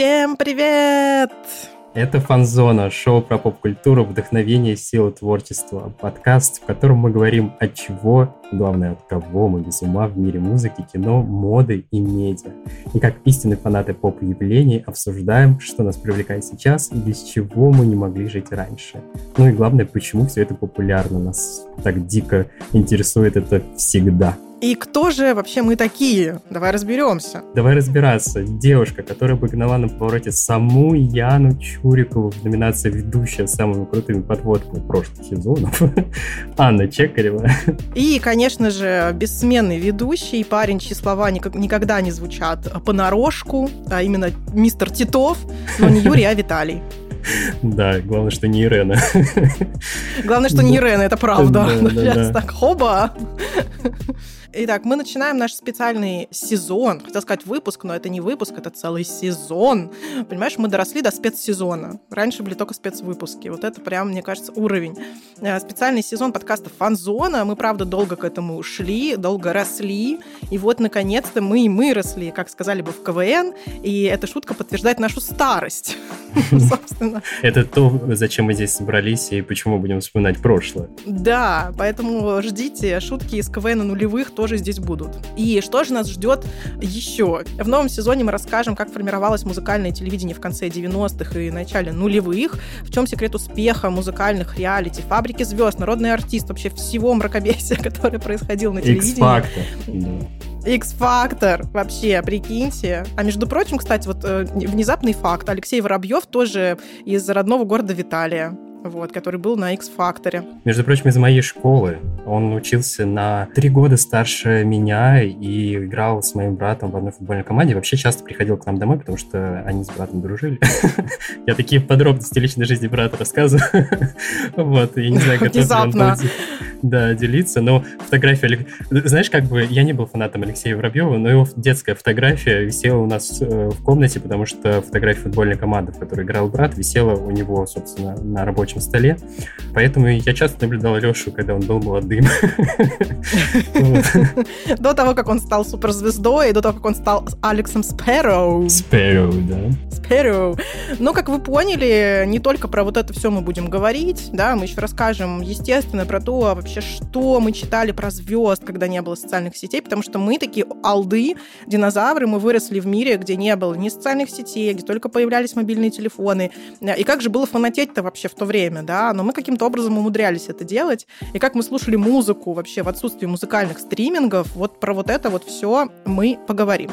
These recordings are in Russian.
Всем привет! Это «Фанзона» — шоу про поп-культуру, вдохновение, силу творчества. Подкаст, в котором мы говорим о чего, главное, от кого мы без ума в мире музыки, кино, моды и медиа. И как истинные фанаты поп-явлений обсуждаем, что нас привлекает сейчас и без чего мы не могли жить раньше. Ну и главное, почему все это популярно. Нас так дико интересует это всегда. И кто же вообще мы такие? Давай разберемся. Давай разбираться. Девушка, которая бы гнала на повороте саму Яну Чурикову в номинации «Ведущая» с самыми крутыми подводками прошлых сезонов. Анна Чекарева. И, конечно же, бессменный ведущий, парень, чьи слова никогда не звучат понарошку, а именно мистер Титов, но не Юрий, а Виталий. Да, главное, что не Ирена. Главное, что не Ирена, это правда. Сейчас так, хоба. Итак, мы начинаем наш специальный сезон. Хотел сказать выпуск, но это не выпуск, это целый сезон. Понимаешь, мы доросли до спецсезона. Раньше были только спецвыпуски. Вот это прям, мне кажется, уровень. Э, специальный сезон подкаста «Фанзона». Мы, правда, долго к этому шли, долго росли. И вот, наконец-то, мы и мы росли, как сказали бы в КВН. И эта шутка подтверждает нашу старость, собственно. Это то, зачем мы здесь собрались и почему будем вспоминать прошлое. Да, поэтому ждите шутки из КВН нулевых тоже здесь будут. И что же нас ждет еще? В новом сезоне мы расскажем, как формировалось музыкальное телевидение в конце 90-х и начале нулевых, в чем секрет успеха музыкальных реалити, фабрики звезд, народный артист, вообще всего мракобесия, которое происходило на телевидении. X-фактор, вообще, прикиньте. А между прочим, кстати, вот э, внезапный факт. Алексей Воробьев тоже из родного города Виталия вот, который был на X-факторе. Между прочим, из моей школы. Он учился на три года старше меня и играл с моим братом в одной футбольной команде. Вообще часто приходил к нам домой, потому что они с братом дружили. Я такие подробности личной жизни брата рассказываю. Вот, я не знаю, готов ли он да, делиться, но фотография... Знаешь, как бы я не был фанатом Алексея Воробьева, но его детская фотография висела у нас э, в комнате, потому что фотография футбольной команды, в которой играл брат, висела у него, собственно, на рабочем столе. Поэтому я часто наблюдал Лешу, когда он был молодым. До того, как он стал суперзвездой, и до того, как он стал Алексом Спэроу. Спэроу, да. Спэроу. Но, как вы поняли, не только про вот это все мы будем говорить, да, мы еще расскажем, естественно, про то, вообще, что мы читали про звезд, когда не было социальных сетей, потому что мы такие алды, динозавры, мы выросли в мире, где не было ни социальных сетей, где только появлялись мобильные телефоны. И как же было фанатеть-то вообще в то время, да, но мы каким-то образом умудрялись это делать. И как мы слушали музыку вообще в отсутствии музыкальных стримингов, вот про вот это вот все мы поговорим.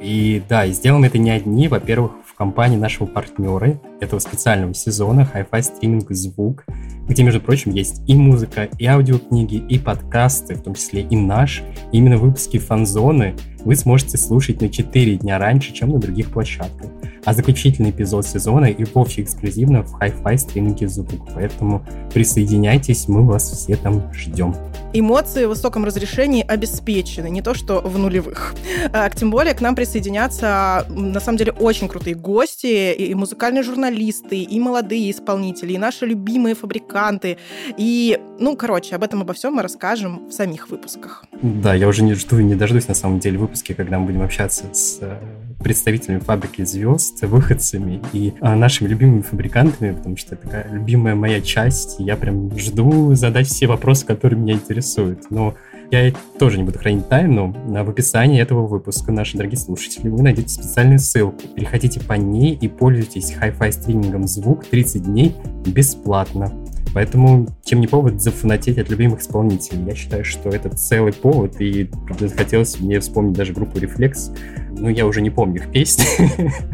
И да, и сделаем это не одни. Во-первых, в компании нашего партнера этого специального сезона Hi-Fi стриминг звук, где, между прочим, есть и музыка, и аудиокниги, и подкасты, в том числе и наш. Именно выпуски фанзоны вы сможете слушать на 4 дня раньше, чем на других площадках а заключительный эпизод сезона и вовсе эксклюзивно в Hi-Fi стриминге звук. Поэтому присоединяйтесь, мы вас все там ждем. Эмоции в высоком разрешении обеспечены, не то что в нулевых. А, тем более к нам присоединятся, на самом деле, очень крутые гости, и музыкальные журналисты, и молодые исполнители, и наши любимые фабриканты. И, ну, короче, об этом обо всем мы расскажем в самих выпусках. Да, я уже не жду и не дождусь, на самом деле, выпуски, когда мы будем общаться с э, представителями фабрики звезд, выходцами и а, нашими любимыми фабрикантами, потому что это такая любимая моя часть. Я прям жду задать все вопросы, которые меня интересуют. Но я тоже не буду хранить тайну. В описании этого выпуска, наши дорогие слушатели, вы найдете специальную ссылку. Переходите по ней и пользуйтесь Hi-Fi стримингом звук 30 дней бесплатно. Поэтому чем не повод зафанатеть от любимых исполнителей. Я считаю, что это целый повод, и хотелось мне вспомнить даже группу «Рефлекс». Ну, я уже не помню их песни.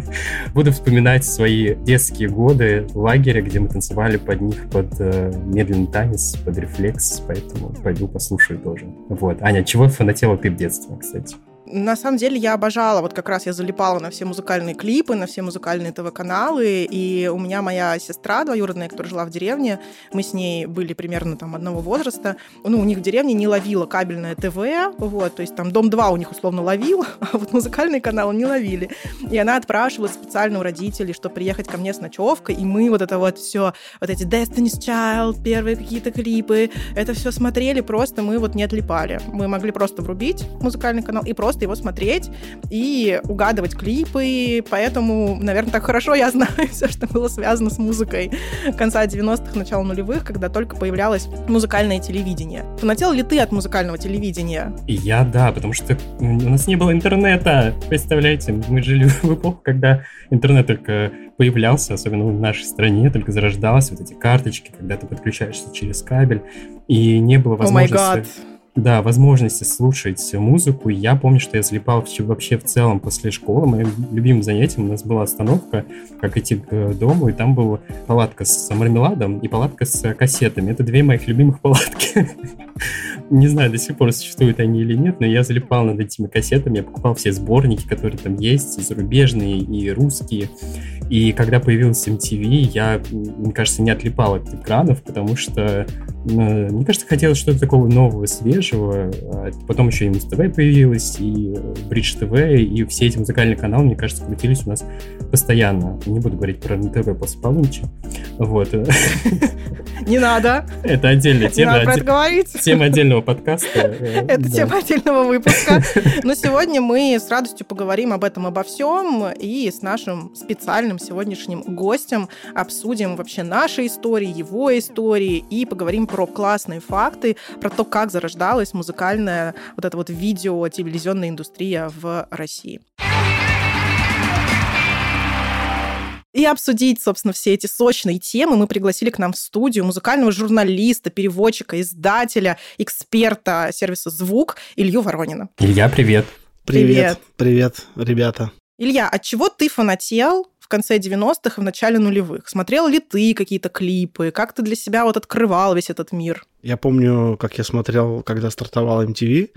Буду вспоминать свои детские годы в лагере, где мы танцевали под них под э, медленный танец, под «Рефлекс», поэтому пойду послушаю тоже. Вот. Аня, чего фанатела ты в детстве, кстати? На самом деле я обожала, вот как раз я залипала на все музыкальные клипы, на все музыкальные ТВ-каналы, и у меня моя сестра двоюродная, которая жила в деревне, мы с ней были примерно там одного возраста, ну, у них в деревне не ловила кабельное ТВ, вот, то есть там Дом-2 у них условно ловил, а вот музыкальные каналы не ловили. И она отпрашивала специально у родителей, чтобы приехать ко мне с ночевкой, и мы вот это вот все, вот эти Destiny's Child, первые какие-то клипы, это все смотрели, просто мы вот не отлипали. Мы могли просто врубить музыкальный канал и просто просто его смотреть и угадывать клипы, поэтому, наверное, так хорошо я знаю все, что было связано с музыкой конца 90-х, начала нулевых, когда только появлялось музыкальное телевидение. Фанател ли ты от музыкального телевидения? Я, да, потому что у нас не было интернета, представляете? Мы жили в эпоху, когда интернет только появлялся, особенно в нашей стране, только зарождался, вот эти карточки, когда ты подключаешься через кабель, и не было возможности... Oh да, возможности слушать музыку. Я помню, что я залипал вообще в целом после школы. Моим любимым занятием у нас была остановка, как идти к дому, и там была палатка с мармеладом и палатка с кассетами. Это две моих любимых палатки. Не знаю, до сих пор существуют они или нет, но я залипал над этими кассетами, я покупал все сборники, которые там есть, и зарубежные, и русские. И когда появился MTV, я, мне кажется, не отлипал от экранов, потому что, мне кажется, хотелось что-то такого нового, свежего. А потом еще и Муз-ТВ появилось, и Бридж ТВ, и все эти музыкальные каналы, мне кажется, крутились у нас постоянно. Не буду говорить про НТВ после полуночи. Вот. Не надо. Это отдельная тема. Не надо говорить. Тема отдельного подкаста. Это тема отдельного выпуска. Но сегодня мы с радостью поговорим об этом, обо всем, и с нашим специальным сегодняшним гостем обсудим вообще наши истории, его истории и поговорим про классные факты, про то, как зарождалась музыкальная вот эта вот видео, телевизионная индустрия в России. И обсудить, собственно, все эти сочные темы мы пригласили к нам в студию музыкального журналиста, переводчика, издателя, эксперта сервиса «Звук» Илью Воронина. Илья, привет. Привет, привет, привет ребята. Илья, от чего ты фанател в конце 90-х и в начале нулевых? Смотрел ли ты какие-то клипы? Как ты для себя вот открывал весь этот мир? Я помню, как я смотрел, когда стартовал MTV.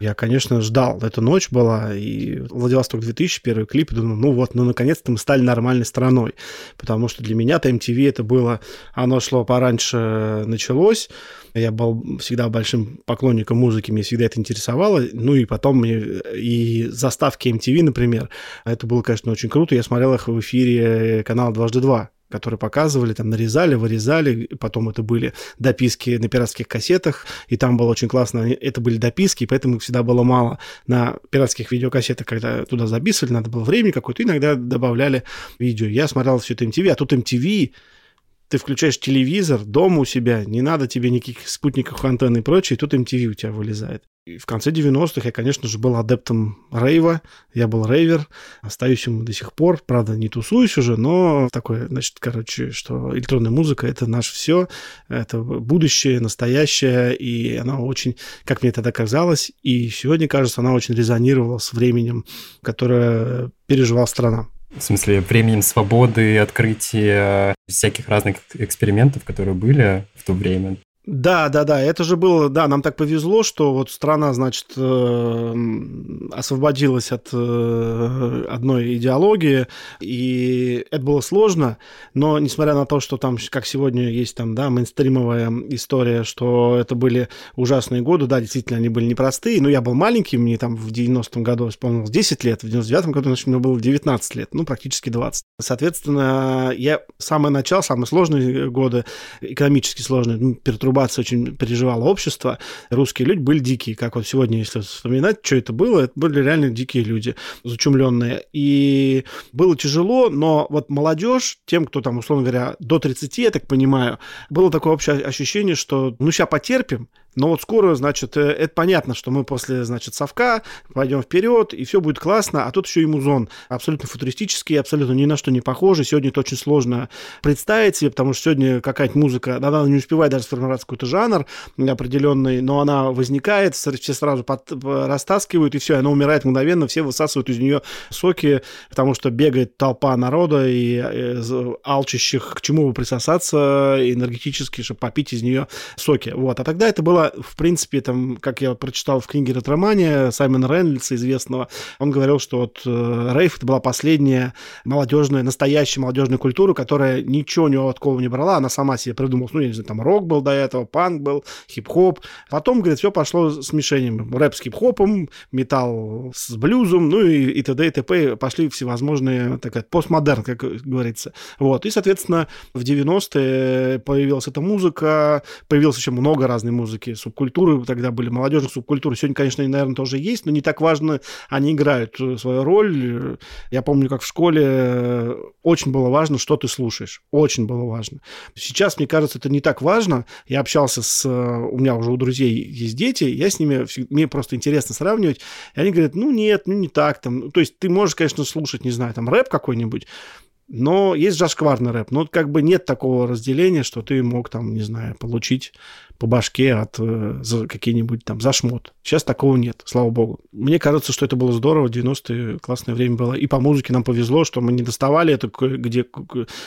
Я, конечно, ждал. Эта ночь была, и Владивосток 2000, первый клип, и думал, ну вот, ну наконец-то мы стали нормальной страной. Потому что для меня-то MTV это было, оно шло пораньше, началось. Я был всегда большим поклонником музыки, мне всегда это интересовало. Ну и потом мне и заставки MTV, например, это было, конечно, очень круто. Я смотрел их в эфире канала «Дважды два» которые показывали, там нарезали, вырезали, потом это были дописки на пиратских кассетах, и там было очень классно, это были дописки, поэтому всегда было мало на пиратских видеокассетах, когда туда записывали, надо было время какое-то, иногда добавляли видео. Я смотрел все это MTV, а тут MTV ты включаешь телевизор дома у себя, не надо тебе никаких спутников, антенн и прочее, и тут MTV у тебя вылезает. И в конце 90-х я, конечно же, был адептом рейва, я был рейвер, остаюсь им до сих пор, правда, не тусуюсь уже, но такое, значит, короче, что электронная музыка — это наше все, это будущее, настоящее, и она очень, как мне тогда казалось, и сегодня, кажется, она очень резонировала с временем, которое переживала страна. В смысле, временем свободы, открытия всяких разных экспериментов, которые были в то время. Да, да, да, это же было, да, нам так повезло, что вот страна, значит, э, освободилась от э, одной идеологии, и это было сложно, но несмотря на то, что там, как сегодня есть там, да, мейнстримовая история, что это были ужасные годы, да, действительно, они были непростые, но я был маленький, мне там в 90-м году исполнилось 10 лет, в 99-м году, значит, мне было 19 лет, ну, практически 20. Соответственно, я самое начало, самые сложные годы, экономически сложные, ну, пертурбации очень переживало общество. Русские люди были дикие, как вот сегодня, если вспоминать, что это было, это были реально дикие люди, зачумленные. И было тяжело, но вот молодежь, тем, кто там, условно говоря, до 30, я так понимаю, было такое общее ощущение, что ну сейчас потерпим, но вот скоро, значит, э, это понятно, что мы после, значит, совка пойдем вперед, и все будет классно, а тут еще и музон абсолютно футуристический, абсолютно ни на что не похожий. Сегодня это очень сложно представить себе, потому что сегодня какая-то музыка, она не успевает даже сформировать какой-то жанр определенный, но она возникает, все сразу под, растаскивают, и все, она умирает мгновенно, все высасывают из нее соки, потому что бегает толпа народа и, и э, алчащих к чему бы присосаться энергетически, чтобы попить из нее соки. Вот. А тогда это было в принципе, там, как я прочитал в книге «Ретромания» Саймона Рейнольдса, известного, он говорил, что вот э, рейв — это была последняя молодежная, настоящая молодежная культура, которая ничего у него такого не брала, она сама себе придумала, ну, я не знаю, там рок был до этого, этого панк был, хип-хоп. Потом, говорит, все пошло смешением. Рэп с хип-хопом, металл с блюзом, ну и, и т.д. и т.п. Пошли всевозможные, такая, постмодерн, как говорится. Вот. И, соответственно, в 90-е появилась эта музыка, появилось еще много разной музыки, субкультуры тогда были, молодежных субкультур. Сегодня, конечно, наверное, тоже есть, но не так важно, они играют свою роль. Я помню, как в школе очень было важно, что ты слушаешь. Очень было важно. Сейчас, мне кажется, это не так важно. Я общался с... У меня уже у друзей есть дети, я с ними... Мне просто интересно сравнивать. И они говорят, ну нет, ну не так. Там. То есть ты можешь, конечно, слушать, не знаю, там рэп какой-нибудь, но есть зашкварный рэп. Но как бы нет такого разделения, что ты мог там, не знаю, получить по башке от э, за какие-нибудь там за шмот. Сейчас такого нет, слава богу. Мне кажется, что это было здорово, 90-е классное время было. И по музыке нам повезло, что мы не доставали это где,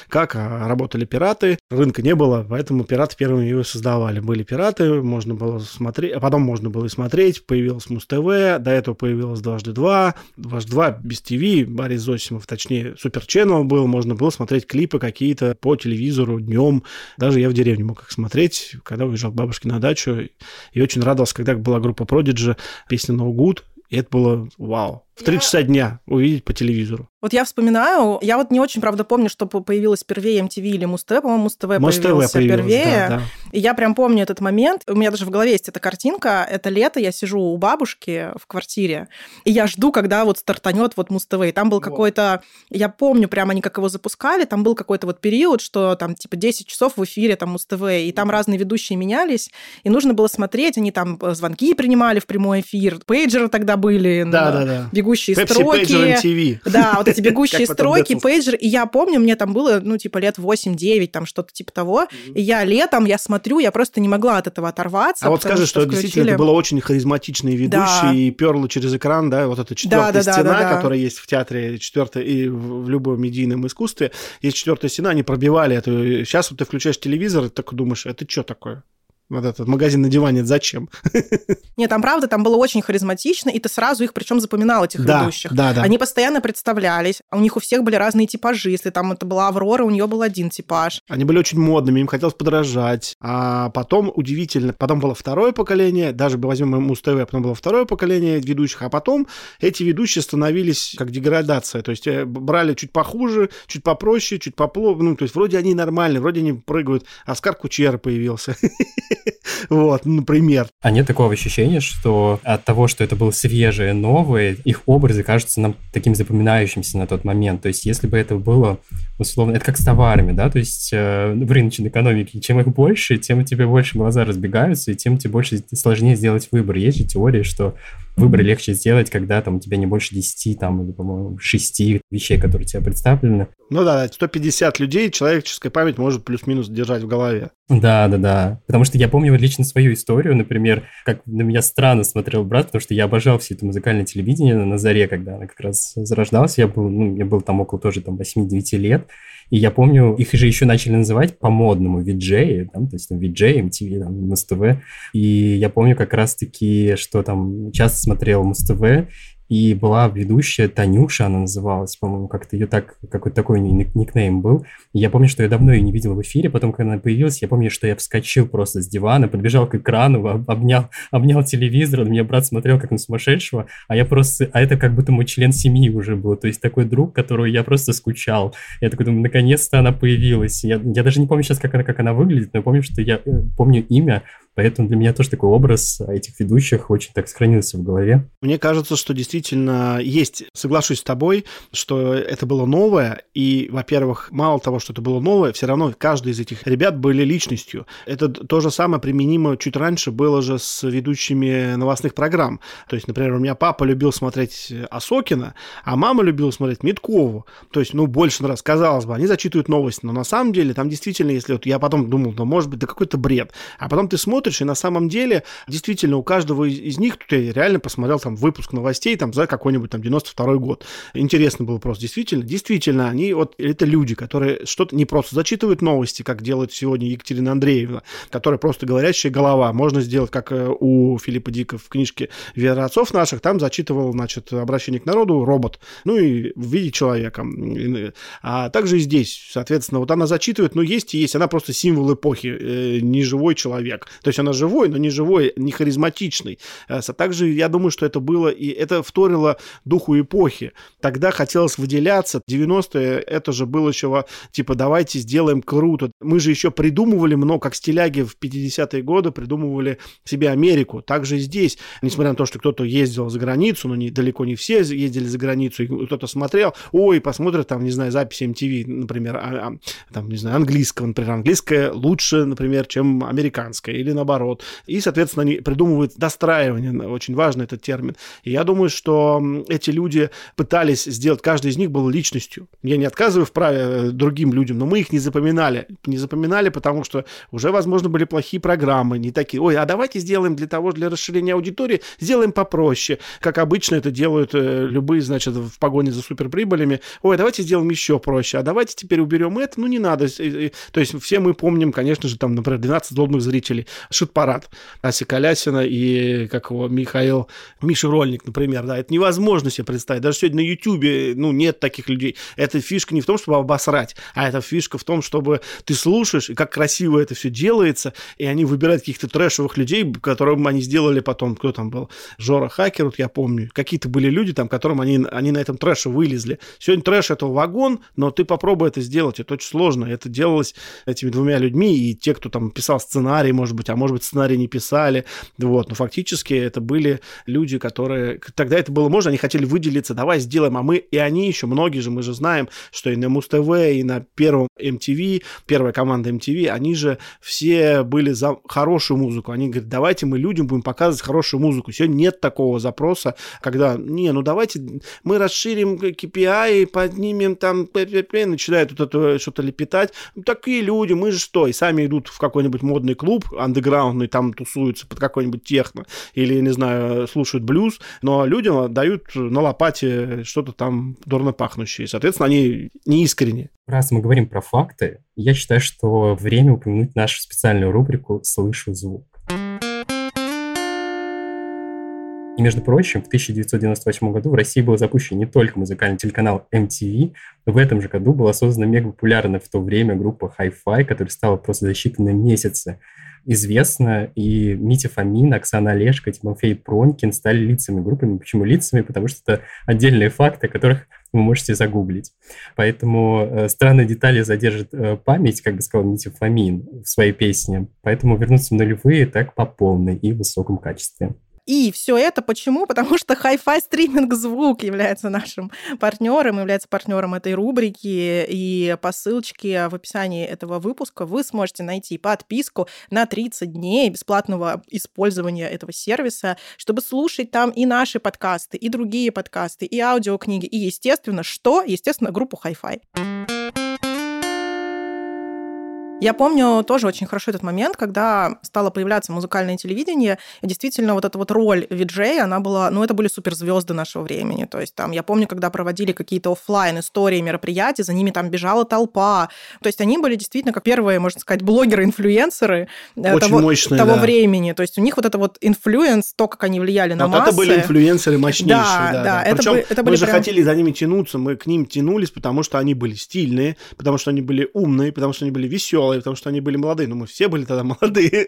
как, а работали пираты. Рынка не было, поэтому пираты первыми ее создавали. Были пираты, можно было смотреть, а потом можно было и смотреть. Появилась Муз-ТВ, до этого появилась Дважды Два. Дважды Два без ТВ, Борис Зосимов, точнее, Супер Channel был, можно было смотреть клипы какие-то по телевизору днем. Даже я в деревне мог их смотреть, когда уезжал бабушки на дачу. И очень радовался, когда была группа Prodigy, песня No Good. И это было вау. В 3 часа дня увидеть по телевизору. Вот я вспоминаю, я вот не очень, правда, помню, что появилась первее MTV или Муз-ТВ, по-моему, Муз-ТВ появился появилась, первее. Да, да. И я прям помню этот момент. У меня даже в голове есть эта картинка. Это лето, я сижу у бабушки в квартире, и я жду, когда вот стартанет вот Муз-ТВ. И там был какой-то... Я помню прям они как его запускали, там был какой-то вот период, что там типа 10 часов в эфире там Муз-ТВ, и там разные ведущие менялись, и нужно было смотреть, они там э, звонки принимали в прямой эфир, пейджеры тогда были, да, да, да. бегущие Pepsi строки. MTV. Да, вот эти бегущие строки, пейджер. И я помню, мне там было, ну, типа, лет 8-9, там что-то типа того. И я летом, я смотрю, я просто не могла от этого оторваться. А вот скажи, что, что действительно это было очень харизматичный ведущий, да. и перла через экран, да, вот эта четвертая да, да, стена, да, да, да. которая есть в театре, четвертая, и в любом медийном искусстве, есть четвертая стена, они пробивали эту. Сейчас вот ты включаешь телевизор, и так думаешь, это что такое? Вот этот магазин на диване, зачем? Нет, там правда, там было очень харизматично, и ты сразу их причем запоминал, этих да, ведущих. Да, да. Они постоянно представлялись, а у них у всех были разные типажи. Если там это была Аврора, у нее был один типаж. Они были очень модными, им хотелось подражать. А потом, удивительно, потом было второе поколение, даже возьмем Муз-ТВ, потом было второе поколение ведущих, а потом эти ведущие становились как деградация. То есть э, брали чуть похуже, чуть попроще, чуть поплохо. Ну, то есть вроде они нормальные, вроде они прыгают. Оскар Кучера появился. Вот, например. А нет такого ощущения, что от того, что это было свежее, новое, их образы кажутся нам таким запоминающимся на тот момент. То есть, если бы это было, условно, это как с товарами, да, то есть э, в рыночной экономике, чем их больше, тем у тебя больше глаза разбегаются, и тем тебе больше сложнее сделать выбор. Есть же теория, что выбор легче сделать, когда там у тебя не больше 10, там, или, по-моему, 6 вещей, которые тебя представлены. Ну да, 150 людей человеческая память может плюс-минус держать в голове. Да, да, да. Потому что я помню вот лично свою историю, например, как на меня странно смотрел брат, потому что я обожал все это музыкальное телевидение на заре, когда она как раз зарождалась. Я был, ну, мне был там около тоже там 8-9 лет. И я помню, их же еще начали называть по-модному VJ, там, то есть там VJ, MTV, там, Муз-ТВ. И я помню как раз-таки, что там часто смотрел Муз-ТВ, и была ведущая Танюша, она называлась, по-моему, как-то ее так, какой-то такой никнейм был. И я помню, что я давно ее не видел в эфире, потом, когда она появилась, я помню, что я вскочил просто с дивана, подбежал к экрану, обнял, обнял телевизор, на меня брат смотрел как на сумасшедшего, а я просто, а это как будто мой член семьи уже был, то есть такой друг, которого я просто скучал. Я такой думаю, наконец-то она появилась. Я, я даже не помню сейчас, как она, как она выглядит, но я помню, что я э, помню имя, Поэтому для меня тоже такой образ этих ведущих очень так сохранился в голове. Мне кажется, что действительно есть, соглашусь с тобой, что это было новое, и, во-первых, мало того, что это было новое, все равно каждый из этих ребят были личностью. Это то же самое применимо чуть раньше было же с ведущими новостных программ. То есть, например, у меня папа любил смотреть Осокина, а мама любила смотреть Миткову. То есть, ну, больше раз, казалось бы, они зачитывают новости, но на самом деле там действительно, если вот я потом думал, ну, может быть, да какой-то бред, а потом ты смотришь, и на самом деле действительно у каждого из, них, я реально посмотрел там выпуск новостей, там там за какой-нибудь там 92 год. Интересный был вопрос. Действительно, действительно, они вот, это люди, которые что-то не просто зачитывают новости, как делает сегодня Екатерина Андреевна, которая просто говорящая голова. Можно сделать, как э, у Филиппа Дика в книжке «Вера отцов наших», там зачитывал, значит, обращение к народу робот, ну и в виде человека. А также и здесь, соответственно, вот она зачитывает, ну есть и есть, она просто символ эпохи, э, не живой человек. То есть она живой, но не живой, не харизматичный. А также я думаю, что это было, и это вторило духу эпохи. Тогда хотелось выделяться. 90-е это же было еще типа давайте сделаем круто. Мы же еще придумывали много, как стиляги в 50-е годы придумывали себе Америку. Также и здесь, несмотря на то, что кто-то ездил за границу, но не, далеко не все ездили за границу, и кто-то смотрел, ой, посмотрит там, не знаю, записи MTV, например, а, а, там, не знаю, английского, например, английское лучше, например, чем американское, или наоборот. И, соответственно, они придумывают достраивание, очень важный этот термин. И я думаю, что эти люди пытались сделать, каждый из них был личностью. Я не отказываю в праве э, другим людям, но мы их не запоминали. Не запоминали, потому что уже, возможно, были плохие программы, не такие. Ой, а давайте сделаем для того, для расширения аудитории, сделаем попроще. Как обычно это делают э, любые, значит, в погоне за суперприбылями. Ой, давайте сделаем еще проще. А давайте теперь уберем это. Ну, не надо. То есть все мы помним, конечно же, там, например, 12 злобных зрителей. Шит-парад. Ася Колясина и, как его, Михаил, Миша Рольник, например, да. Это невозможно себе представить. Даже сегодня на Ютубе, ну, нет таких людей. Эта фишка не в том, чтобы обосрать, а эта фишка в том, чтобы ты слушаешь, и как красиво это все делается, и они выбирают каких-то трэшевых людей, которым они сделали потом, кто там был, Жора Хакер, вот я помню, какие-то были люди там, которым они, они на этом трэше вылезли. Сегодня трэш это вагон, но ты попробуй это сделать, это очень сложно. Это делалось этими двумя людьми, и те, кто там писал сценарий, может быть, а может быть, сценарий не писали, вот, но фактически это были люди, которые, тогда это было можно, они хотели выделиться, давай сделаем, а мы, и они еще, многие же, мы же знаем, что и на Муз-ТВ, и на первом MTV, первая команда MTV, они же все были за хорошую музыку, они говорят, давайте мы людям будем показывать хорошую музыку. Сегодня нет такого запроса, когда, не, ну давайте мы расширим KPI, поднимем там, начинают вот это что-то лепетать. Такие люди, мы же что, и сами идут в какой-нибудь модный клуб андеграундный, там тусуются под какой-нибудь техно, или, не знаю, слушают блюз, но людям дают на лопате что-то там дурно пахнущее. Соответственно, они не искренне. Раз мы говорим про факты, я считаю, что время упомянуть нашу специальную рубрику «Слышу звук». И, между прочим, в 1998 году в России был запущен не только музыкальный телеканал MTV, но в этом же году была создана мега популярная в то время группа Hi-Fi, которая стала просто за считанные месяцы известна, и Митя Фомин, Оксана Олешко, Тимофей Пронькин стали лицами группы. Почему лицами? Потому что это отдельные факты, которых вы можете загуглить. Поэтому э, странные детали задержит э, память, как бы сказал Митя Фомин в своей песне. Поэтому вернуться в нулевые так по полной и высоком качестве. И все это почему? Потому что Hi-Fi стриминг звук является нашим партнером, является партнером этой рубрики. И по ссылочке в описании этого выпуска вы сможете найти подписку на 30 дней бесплатного использования этого сервиса, чтобы слушать там и наши подкасты, и другие подкасты, и аудиокниги, и, естественно, что? Естественно, группу Hi-Fi. Я помню тоже очень хорошо этот момент, когда стало появляться музыкальное телевидение, и действительно вот эта вот роль виджея, она была, ну, это были суперзвезды нашего времени. То есть там, я помню, когда проводили какие-то офлайн истории, мероприятия, за ними там бежала толпа. То есть они были действительно как первые, можно сказать, блогеры-инфлюенсеры э, того, мощные, того да. времени. То есть у них вот это вот influence, то, как они влияли на вот массы. это были инфлюенсеры мощнейшие. Да, да. да. Это Причем были, это мы же прям... хотели за ними тянуться, мы к ним тянулись, потому что они были стильные, потому что они были умные, потому что они были веселые, потому что они были молодые, но мы все были тогда молодые,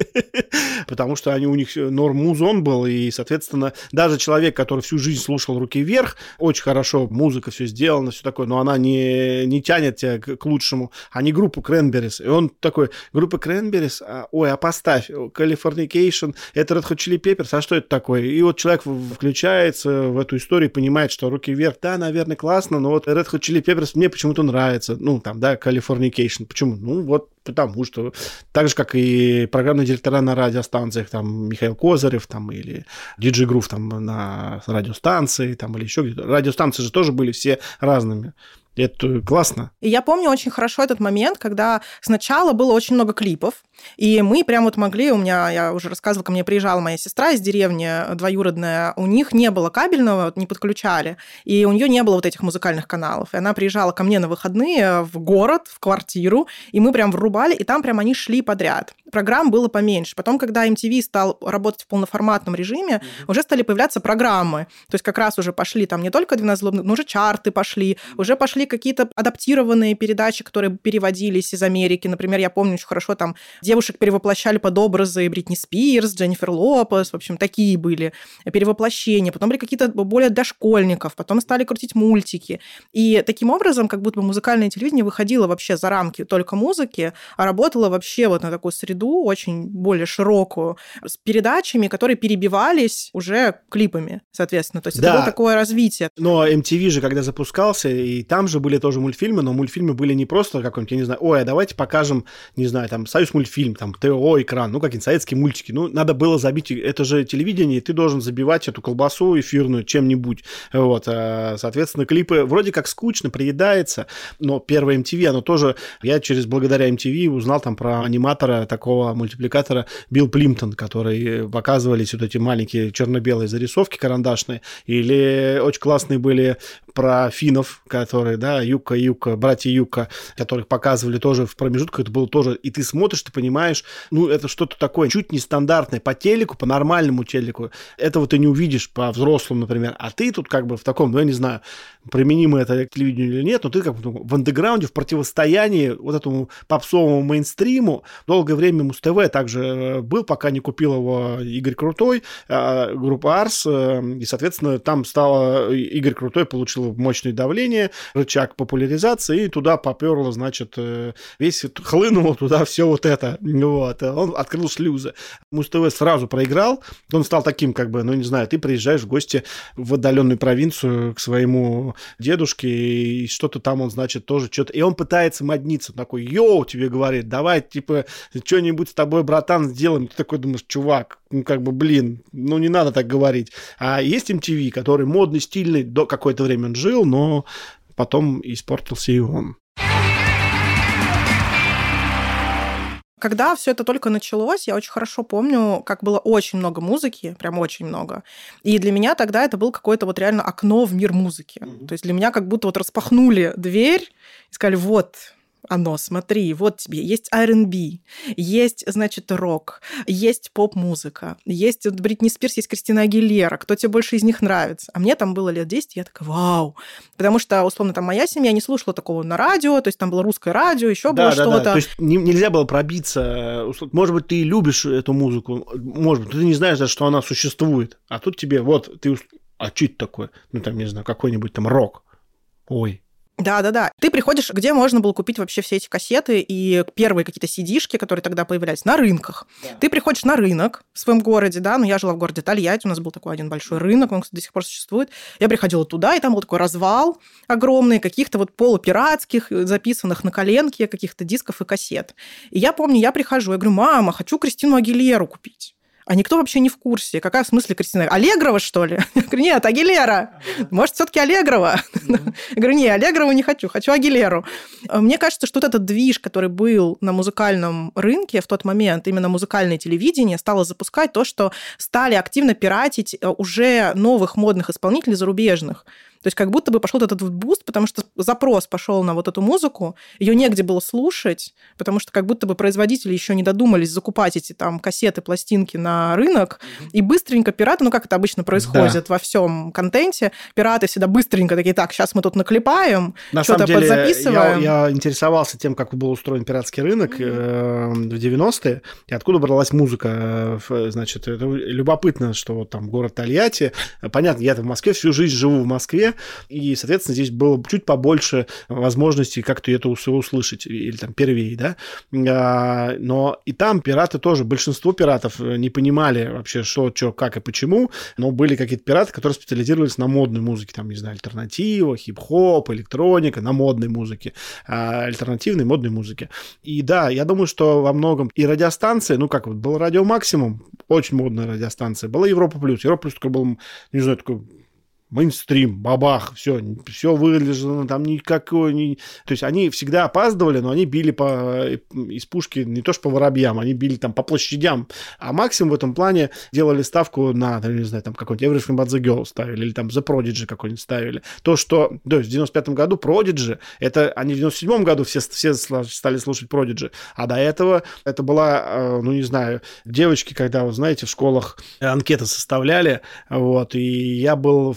потому что они у них норм музон был, и, соответственно, даже человек, который всю жизнь слушал «Руки вверх», очень хорошо, музыка все сделана, все такое, но она не, не тянет тебя к, к лучшему, а не группу Cranberries. И он такой, группа Cranberries, а, ой, а поставь, Californication, это Red Hot Chili Peppers, а что это такое? И вот человек включается в эту историю понимает, что «Руки вверх», да, наверное, классно, но вот Red Hot Chili Peppers мне почему-то нравится, ну, там, да, Californication, почему? Ну, вот потому что так же, как и программные директора на радиостанциях, там, Михаил Козырев, там, или Диджи Грув, там, на радиостанции, там, или еще где-то. Радиостанции же тоже были все разными. Это классно. И я помню очень хорошо этот момент, когда сначала было очень много клипов, и мы прям вот могли, у меня, я уже рассказывала, ко мне приезжала моя сестра из деревни двоюродная, у них не было кабельного, не подключали, и у нее не было вот этих музыкальных каналов. И она приезжала ко мне на выходные в город, в квартиру, и мы прям врубали, и там прям они шли подряд. Программ было поменьше. Потом, когда MTV стал работать в полноформатном режиме, mm-hmm. уже стали появляться программы. То есть как раз уже пошли там не только 12 злобных, но уже чарты пошли, уже пошли какие-то адаптированные передачи, которые переводились из Америки. Например, я помню очень хорошо там девушек перевоплощали под образы Бритни Спирс, Дженнифер Лопес, в общем, такие были перевоплощения. Потом были какие-то более дошкольников, потом стали крутить мультики. И таким образом, как будто бы музыкальное телевидение выходило вообще за рамки только музыки, а работало вообще вот на такую среду очень более широкую, с передачами, которые перебивались уже клипами, соответственно. То есть да. это было такое развитие. Но MTV же, когда запускался, и там же были тоже мультфильмы, но мультфильмы были не просто какой-нибудь, я не знаю, ой, а давайте покажем, не знаю, там, Союз мультфильм, там, ТО экран, ну, какие-нибудь советские мультики. Ну, надо было забить, это же телевидение, и ты должен забивать эту колбасу эфирную чем-нибудь. Вот, а, соответственно, клипы вроде как скучно, приедается, но первое MTV, оно тоже, я через благодаря MTV узнал там про аниматора такого мультипликатора Билл Плимптон, который показывались вот эти маленькие черно-белые зарисовки карандашные, или очень классные были про финнов, которые, да, Юка, Юка, братья Юка, которых показывали тоже в промежутках, это было тоже, и ты смотришь, ты понимаешь, ну, это что-то такое чуть нестандартное по телеку, по нормальному телеку, этого ты не увидишь по взрослому, например, а ты тут как бы в таком, ну, я не знаю, применимо это к телевидению или нет, но ты как бы в андеграунде, в противостоянии вот этому попсовому мейнстриму. Долгое время Муз-ТВ также э, был, пока не купил его Игорь Крутой, э, группа Арс, э, и, соответственно, там стало Игорь Крутой получил мощное давление, рычаг популяризации, и туда поперло, значит, весь хлынуло туда все вот это. Вот. Он открыл шлюзы. Муз-ТВ сразу проиграл, он стал таким, как бы, ну, не знаю, ты приезжаешь в гости в отдаленную провинцию к своему дедушке, и что-то там он, значит, тоже что-то... И он пытается модниться, такой, йоу, тебе говорит, давай, типа, что-нибудь с тобой, братан, сделаем. Ты такой думаешь, чувак, ну, как бы, блин, ну, не надо так говорить. А есть MTV, который модный, стильный, до какое-то время он жил, но потом испортился и он. Когда все это только началось, я очень хорошо помню, как было очень много музыки, прям очень много. И для меня тогда это был какое-то вот реально окно в мир музыки. Mm-hmm. То есть для меня как будто вот распахнули дверь и сказали, вот, оно, смотри, вот тебе есть R&B, есть, значит, рок, есть поп-музыка, есть вот Бритни Спирс, есть Кристина Агилера, кто тебе больше из них нравится? А мне там было лет 10, я такая, вау! Потому что, условно, там моя семья не слушала такого на радио, то есть там было русское радио, еще да, было да, что-то. Да. То есть не, нельзя было пробиться. Может быть, ты любишь эту музыку, может быть, ты не знаешь даже, что она существует, а тут тебе вот, ты, а что это такое? Ну, там, не знаю, какой-нибудь там рок. Ой, да, да, да. Ты приходишь, где можно было купить вообще все эти кассеты и первые какие-то сидишки, которые тогда появлялись на рынках. Да. Ты приходишь на рынок в своем городе, да, ну я жила в городе Тольятти, у нас был такой один большой рынок, он, кстати, до сих пор существует. Я приходила туда, и там был такой развал огромный, каких-то вот полупиратских, записанных на коленке каких-то дисков и кассет. И я помню, я прихожу, я говорю, мама, хочу Кристину Агилеру купить а никто вообще не в курсе. Какая в смысле Кристина? Аллегрова, что ли? Я говорю, нет, Агилера. Может, все таки Аллегрова? Я говорю, не, Аллегрову не хочу, хочу Агилеру. Мне кажется, что вот этот движ, который был на музыкальном рынке в тот момент, именно музыкальное телевидение стало запускать то, что стали активно пиратить э, уже новых модных исполнителей зарубежных. То есть как будто бы пошел этот вот boost, потому что запрос пошел на вот эту музыку, ее негде было слушать, потому что как будто бы производители еще не додумались закупать эти там кассеты, пластинки на рынок, и быстренько пираты, ну как это обычно происходит да. во всем контенте, пираты всегда быстренько такие, так, сейчас мы тут наклепаем, что-то подзаписываем. Я, я интересовался тем, как был устроен пиратский рынок mm-hmm. в 90-е, и откуда бралась музыка. Э, значит, это любопытно, что вот там город Тольятти. Понятно, я в Москве всю жизнь живу в Москве, и, соответственно, здесь было чуть побольше возможностей как-то это услышать, или там первее, да, а, но и там пираты тоже, большинство пиратов не понимали вообще, что, что, как и почему, но были какие-то пираты, которые специализировались на модной музыке, там, не знаю, альтернатива, хип-хоп, электроника, на модной музыке, а, альтернативной модной музыке. И да, я думаю, что во многом и радиостанции, ну как вот, был радио Максимум, очень модная радиостанция, была Европа Плюс, Европа Плюс такой был, не знаю, такой мейнстрим, бабах, все, все выглядело, там никакой... Не... То есть они всегда опаздывали, но они били по, из пушки не то что по воробьям, они били там по площадям. А максимум в этом плане делали ставку на, не знаю, там какой-нибудь Everything But The Girl ставили, или там The Prodigy какой-нибудь ставили. То, что, то есть в 95 году Prodigy, это они в 97 году все, все стали слушать Prodigy, а до этого это была, э, ну не знаю, девочки, когда, вы знаете, в школах анкеты составляли, вот, и я был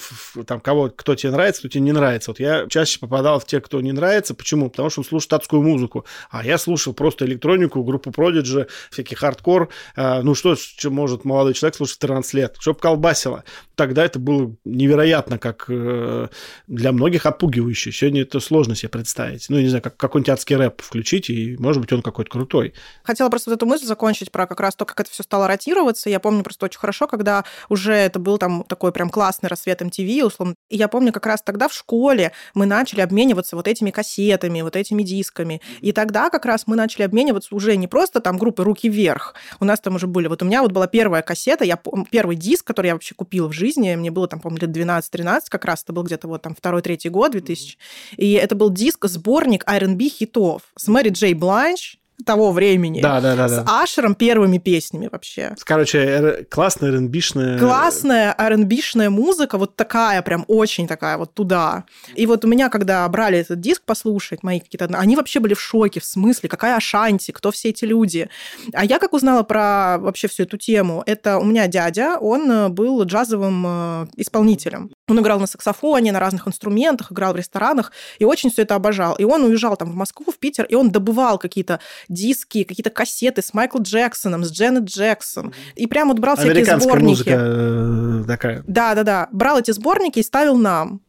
там кого, кто тебе нравится, кто тебе не нравится. Вот я чаще попадал в те, кто не нравится. Почему? Потому что он слушает адскую музыку. А я слушал просто электронику, группу Prodigy, всякий хардкор. А, ну что, что может молодой человек слушать 13 лет? Чтоб колбасило. Тогда это было невероятно, как э, для многих отпугивающе. Сегодня это сложно себе представить. Ну, не знаю, как какой-нибудь адский рэп включить, и, может быть, он какой-то крутой. Хотела просто вот эту мысль закончить про как раз то, как это все стало ротироваться. Я помню просто очень хорошо, когда уже это был там такой прям классный рассвет MTV, условно. И я помню, как раз тогда в школе мы начали обмениваться вот этими кассетами, вот этими дисками. И тогда как раз мы начали обмениваться уже не просто там группы «Руки вверх». У нас там уже были... Вот у меня вот была первая кассета, я первый диск, который я вообще купила в жизни, мне было там, по-моему, лет 12-13, как раз это был где-то вот там второй-третий год, 2000. И это был диск, сборник R&B хитов с Мэри Джей Бланш, того времени. Да, да, да. С да. Ашером первыми песнями вообще. Короче, классная rb Классная rb музыка, вот такая, прям очень такая, вот туда. И вот у меня, когда брали этот диск послушать, мои какие-то... Они вообще были в шоке, в смысле, какая Ашанти, кто все эти люди. А я как узнала про вообще всю эту тему, это у меня дядя, он э, был джазовым э, исполнителем. Он играл на саксофоне, на разных инструментах, играл в ресторанах, и очень все это обожал. И он уезжал там в Москву, в Питер, и он добывал какие-то диски, какие-то кассеты с Майклом Джексоном, с Дженнет Джексон. И прям вот брал всякие сборники. музыка э, такая. Да-да-да. Брал эти сборники и ставил нам.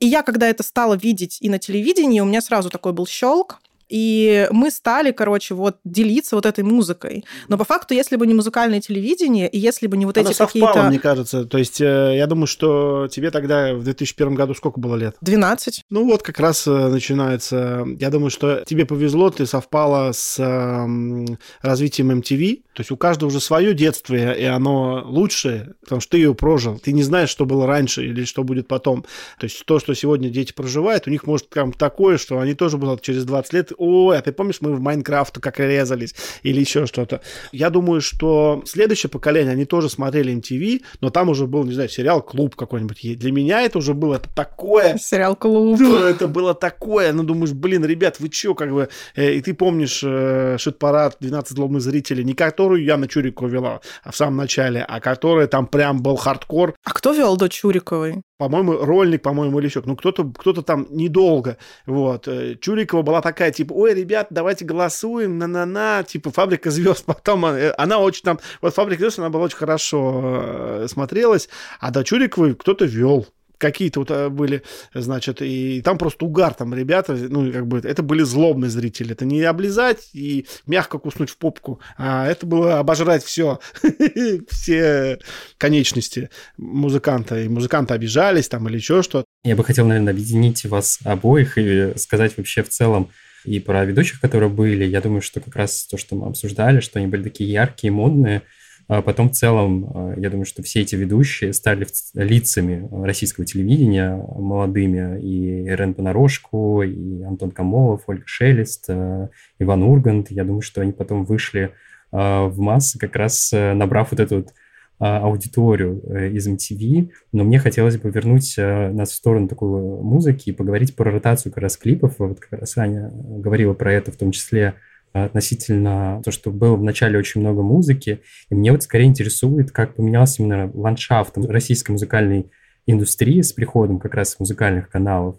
И я, когда это стала видеть и на телевидении, у меня сразу такой был щелк. И мы стали, короче, вот делиться вот этой музыкой. Но по факту, если бы не музыкальное телевидение, и если бы не вот Она эти какие-то... мне кажется. То есть э, я думаю, что тебе тогда в 2001 году сколько было лет? 12. Ну вот как раз э, начинается... Я думаю, что тебе повезло, ты совпала с э, развитием MTV. То есть у каждого уже свое детство, и оно лучшее, потому что ты ее прожил. Ты не знаешь, что было раньше или что будет потом. То есть то, что сегодня дети проживают, у них может прям такое, что они тоже будут через 20 лет ой, а ты помнишь, мы в Майнкрафт как резались, или еще что-то. Я думаю, что следующее поколение, они тоже смотрели MTV, но там уже был, не знаю, сериал «Клуб» какой-нибудь. И для меня это уже было такое... Сериал «Клуб». Да, это было такое. Ну, думаешь, блин, ребят, вы че, как бы... Э, и ты помнишь э, шит-парад «12 злобных зрителей», не которую Яна Чурикова вела а в самом начале, а которая там прям был хардкор. А кто вел до Чуриковой? По-моему, Рольник, по-моему, или еще. Ну, кто-то кто там недолго. Вот. Э, Чурикова была такая, типа, ой, ребят, давайте голосуем, на-на-на, типа «Фабрика звезд». Потом э, она очень там, вот «Фабрика звезд», она была очень хорошо э, смотрелась, а до Чуриковой кто-то вел какие-то вот э, были, значит, и там просто угар, там ребята, ну, как бы, это были злобные зрители, это не облизать и мягко куснуть в попку, а это было обожрать все, все конечности музыканта, и музыканты обижались там или еще что-то. Я бы хотел, наверное, объединить вас обоих и сказать вообще в целом, и про ведущих, которые были. Я думаю, что как раз то, что мы обсуждали, что они были такие яркие, модные. А потом в целом, а, я думаю, что все эти ведущие стали лицами российского телевидения молодыми. И Ирен Понарошку, и Антон Камолов, Ольга Шелест, а, Иван Ургант. Я думаю, что они потом вышли в массы, как раз набрав вот эту вот а, аудиторию э, из MTV, но мне хотелось бы вернуть э, нас в сторону такой музыки и поговорить про ротацию как раз клипов. Вот как раз Аня говорила про это, в том числе относительно то, что было в начале очень много музыки. И мне вот скорее интересует, как поменялся именно ландшафт российской музыкальной индустрии с приходом как раз музыкальных каналов.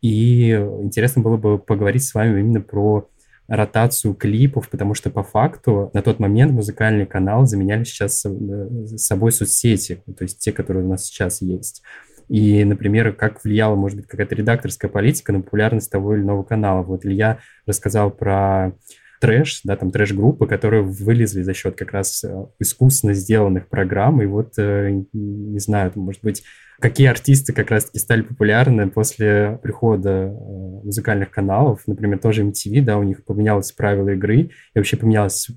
И интересно было бы поговорить с вами именно про ротацию клипов, потому что по факту на тот момент музыкальный канал заменяли сейчас э, собой соцсети, то есть те, которые у нас сейчас есть. И, например, как влияла, может быть, какая-то редакторская политика на популярность того или иного канала. Вот Илья рассказал про трэш, да, там трэш-группы, которые вылезли за счет как раз э, искусственно сделанных программ. И вот, э, не знаю, может быть, какие артисты как раз-таки стали популярны после прихода э, музыкальных каналов, например, тоже MTV, да, у них поменялось правила игры, и вообще поменялось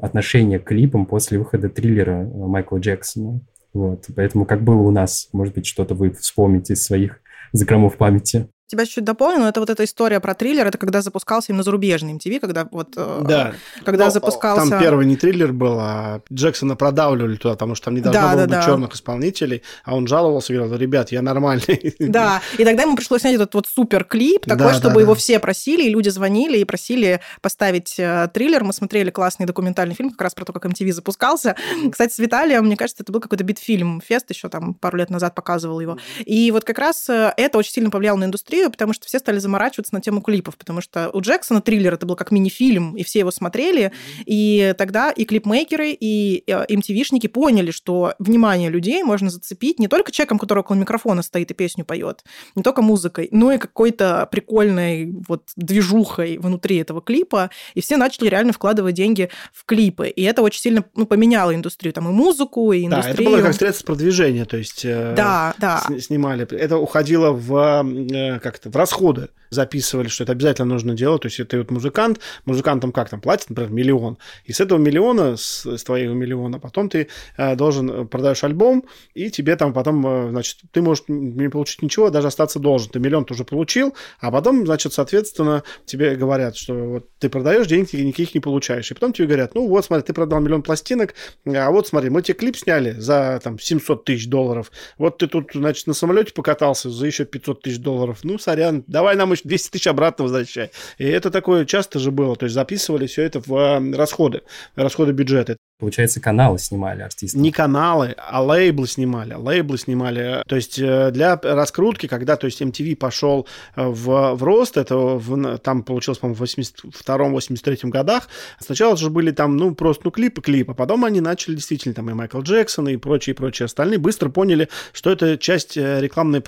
отношение к клипам после выхода триллера Майкла Джексона. Вот, поэтому как было у нас, может быть, что-то вы вспомните из своих закромов памяти. Тебя чуть дополню, но это вот эта история про триллер, это когда запускался именно зарубежный MTV, когда вот... Э, да. Когда ну, запускался... Там первый не триллер был, а Джексона продавливали туда, потому что там не должно да, было да, быть да. черных исполнителей, а он жаловался и говорил, ребят, я нормальный. Да, и тогда ему пришлось снять этот вот супер клип такой, да, чтобы да, его да. все просили, и люди звонили и просили поставить э, триллер. Мы смотрели классный документальный фильм как раз про то, как MTV запускался. Кстати, с Виталием, мне кажется, это был какой-то битфильм, Фест еще там пару лет назад показывал его. И вот как раз э, это очень сильно повлияло на индустрию, индустрию, потому что все стали заморачиваться на тему клипов, потому что у Джексона триллер это был как мини-фильм, и все его смотрели, и тогда и клипмейкеры, и MTV-шники э, поняли, что внимание людей можно зацепить не только человеком, который около микрофона стоит и песню поет, не только музыкой, но и какой-то прикольной вот движухой внутри этого клипа, и все начали реально вкладывать деньги в клипы, и это очень сильно ну, поменяло индустрию, там и музыку, и индустрию. Да, это было как средство продвижения, то есть э, да, да. снимали. Это уходило в э, как-то в расходы записывали, что это обязательно нужно делать. То есть это вот музыкант, музыкантам как там платят, например, миллион. И с этого миллиона, с, с твоего миллиона, потом ты э, должен э, продаешь альбом, и тебе там потом, э, значит, ты можешь не получить ничего, даже остаться должен. Ты миллион тоже получил, а потом, значит, соответственно, тебе говорят, что вот ты продаешь, денег никаких не получаешь. И потом тебе говорят, ну вот, смотри, ты продал миллион пластинок, а вот смотри, мы тебе клип сняли за там 700 тысяч долларов. Вот ты тут, значит, на самолете покатался за еще 500 тысяч долларов. Ну, сорян, давай нам еще 200 тысяч обратно возвращай. И это такое часто же было. То есть записывали все это в э, расходы, расходы бюджета. Получается, каналы снимали артисты. Не каналы, а лейблы снимали. Лейблы снимали. То есть э, для раскрутки, когда то есть MTV пошел э, в, в рост, это в, там получилось, по-моему, в 82-83 годах, сначала же были там, ну, просто ну, клипы, клипы, а потом они начали действительно, там и Майкл Джексон, и прочие, прочие остальные, быстро поняли, что это часть рекламной,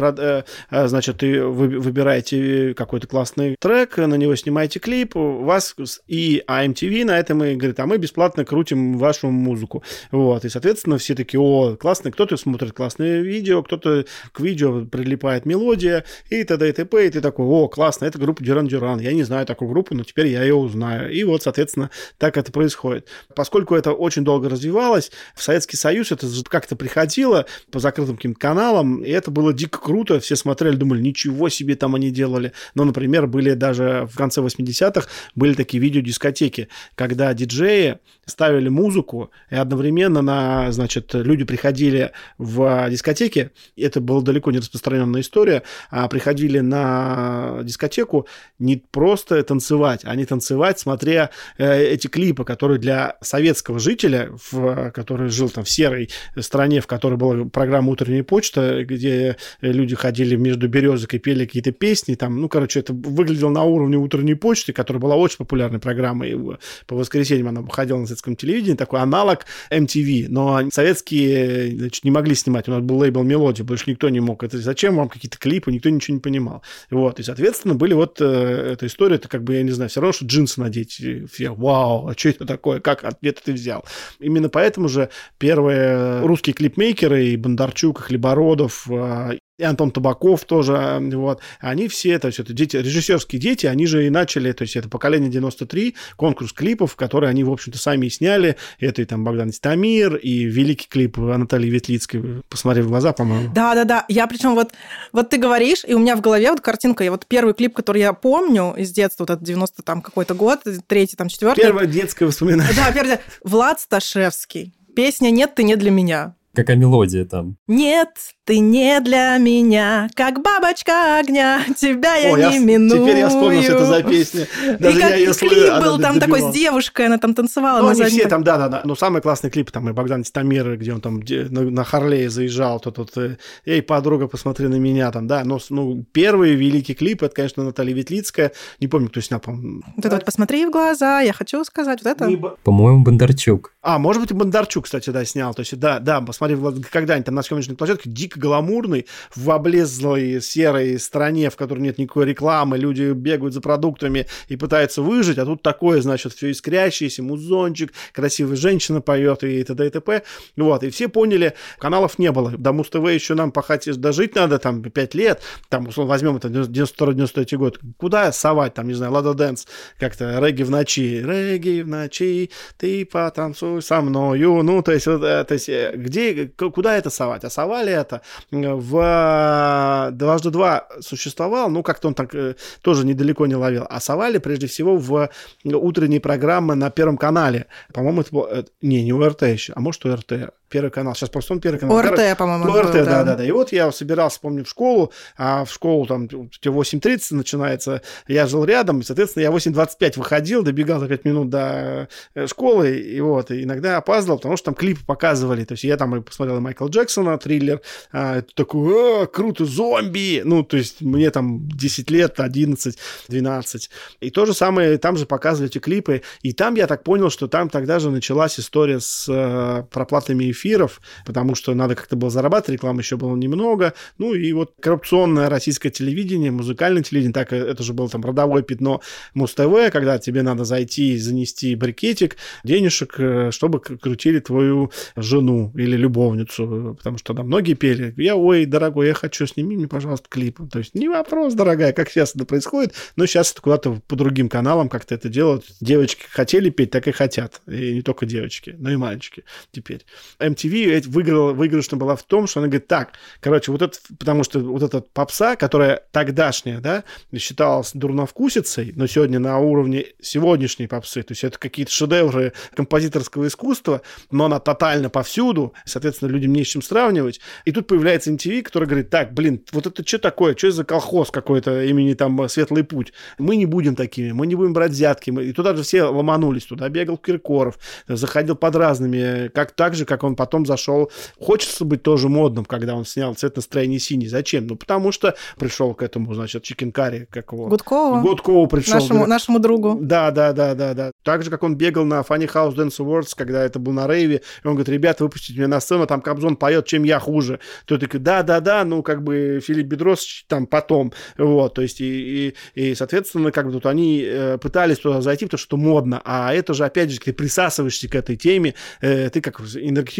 значит, и вы выбираете какой-то классный трек, на него снимаете клип, вас и а MTV на этом и говорит, а мы бесплатно крутим вашу вашу музыку. Вот, и, соответственно, все такие, о, классно, кто-то смотрит классное видео, кто-то к видео прилипает мелодия, и т.д. и т.п., и ты такой, о, классно, это группа Дюран Дюран, я не знаю такую группу, но теперь я ее узнаю. И вот, соответственно, так это происходит. Поскольку это очень долго развивалось, в Советский Союз это как-то приходило по закрытым каким-то каналам, и это было дико круто, все смотрели, думали, ничего себе там они делали. Но, например, были даже в конце 80-х были такие видеодискотеки, когда диджеи ставили музыку, и одновременно на, значит, люди приходили в дискотеки, это была далеко не распространенная история, а приходили на дискотеку не просто танцевать, а не танцевать, смотря э, эти клипы, которые для советского жителя, в, который жил там в серой стране, в которой была программа «Утренняя почта», где люди ходили между березок и пели какие-то песни, там, ну, короче, это выглядело на уровне «Утренней почты», которая была очень популярной программой, по воскресеньям она выходила на советском телевидении, такой аналог MTV, но советские значит, не могли снимать, у нас был лейбл «Мелодия», больше никто не мог. Это зачем вам какие-то клипы, никто ничего не понимал. Вот, и, соответственно, были вот э, эта история, это как бы, я не знаю, все равно, что джинсы надеть, все, вау, а что это такое, как, где-то ты взял. Именно поэтому же первые русские клипмейкеры, и Бондарчук, и Хлебородов, а, и Антон Табаков тоже, вот, они все, то есть это дети, режиссерские дети, они же и начали, то есть это поколение 93, конкурс клипов, которые они, в общем-то, сами и сняли, это и там Богдан Титамир, и великий клип Натальи Ветлицкой «Посмотри в глаза», по-моему. Да-да-да, я причем вот, вот ты говоришь, и у меня в голове вот картинка, я вот первый клип, который я помню из детства, вот этот 90 там какой-то год, третий, там, четвертый. Первое детское воспоминание. Да, первое. Влад Сташевский. Песня «Нет, ты не для меня». Какая мелодия там? Нет, ты не для меня, как бабочка огня, тебя я О, не я, миную. Теперь я вспомнил, что это за песня. Даже и как я ее клип слышу, был там такой с девушкой, она там танцевала. Ну, они все там, да-да-да. Но самый классный клип там и Богдан Титамир, где он там на, на Харлее заезжал, то тут, э, эй, подруга, посмотри на меня там, да. Но ну, первый великий клип, это, конечно, Наталья Ветлицкая. Не помню, кто снял, по-моему. Вот это вот «Посмотри в глаза», я хочу сказать, вот это. По-моему, Бондарчук. А, может быть, и Бондарчук, кстати, да, снял. То есть, да, да, посмотри, когда-нибудь там на съемочной площадке дико дико гламурный, в облезлой серой стране, в которой нет никакой рекламы, люди бегают за продуктами и пытаются выжить, а тут такое, значит, все искрящееся, музончик, красивая женщина поет и т.д. и т.п. Вот, и все поняли, каналов не было. До Муз-ТВ еще нам пахать дожить надо, там, 5 лет, там, условно, возьмем это 92-93 год, куда совать, там, не знаю, Лада Дэнс, как-то регги в ночи, регги в ночи, ты потанцуй со мною, ну, то есть, вот, э, то есть, э, где, куда это совать? А совали это в «Дважды два» существовал, ну, как-то он так тоже недалеко не ловил, а совали прежде всего в утренние программы на Первом канале. По-моему, это было... Не, не УРТ еще, а может, УРТ. Первый канал. Сейчас просто он первый канал. ОРТ, по-моему. ОРТ, да, да, да. И вот я собирался, помню, в школу, а в школу там 8.30 начинается, я жил рядом, и, соответственно, я 8.25 выходил, добегал за 5 минут до э, школы, и вот, и иногда опаздывал, потому что там клипы показывали, то есть я там и посмотрел Майкла Джексона, триллер, а, такой, а, круто, зомби, ну, то есть мне там 10 лет, 11, 12, и то же самое, там же показывали эти клипы, и там я так понял, что там тогда же началась история с э, проплатами эфиров, потому что надо как-то было зарабатывать, рекламы еще было немного. Ну и вот коррупционное российское телевидение, музыкальное телевидение, так э, это же было там родовое пятно Муз-ТВ, когда тебе надо зайти и занести брикетик денежек, э, чтобы крутили твою жену или любовницу, потому что там многие пели, я, ой, дорогой, я хочу, сними мне, пожалуйста, клип. То есть не вопрос, дорогая, как сейчас это происходит, но сейчас это куда-то по другим каналам как-то это делают. Девочки хотели петь, так и хотят. И не только девочки, но и мальчики теперь. MTV выиграла, выигрышная была в том, что она говорит, так, короче, вот это, потому что вот эта попса, которая тогдашняя, да, считалась дурновкусицей, но сегодня на уровне сегодняшней попсы, то есть это какие-то шедевры композиторского искусства, но она тотально повсюду, соответственно, людям не с чем сравнивать. И тут появляется MTV, который говорит, так, блин, вот это что такое, что за колхоз какой-то имени там Светлый Путь? Мы не будем такими, мы не будем брать взятки. И туда же все ломанулись, туда бегал Киркоров, заходил под разными, как так же, как он потом зашел. Хочется быть тоже модным, когда он снял цвет настроения синий. Зачем? Ну, потому что пришел к этому, значит, Чикенкари, как его... Гудкову. Гудкову пришел. Нашему, нашему другу. Да, да, да, да, да. Так же, как он бегал на Funny House Dance Awards, когда это был на рейве, и он говорит, ребята, выпустите меня на сцену, там Кобзон поет, чем я хуже. То такой, да, да, да, ну, как бы Филипп Бедрос там потом. Вот, то есть, и, и, и соответственно, как бы тут они э, пытались туда зайти, потому что модно, а это же, опять же, ты присасываешься к этой теме, э, ты как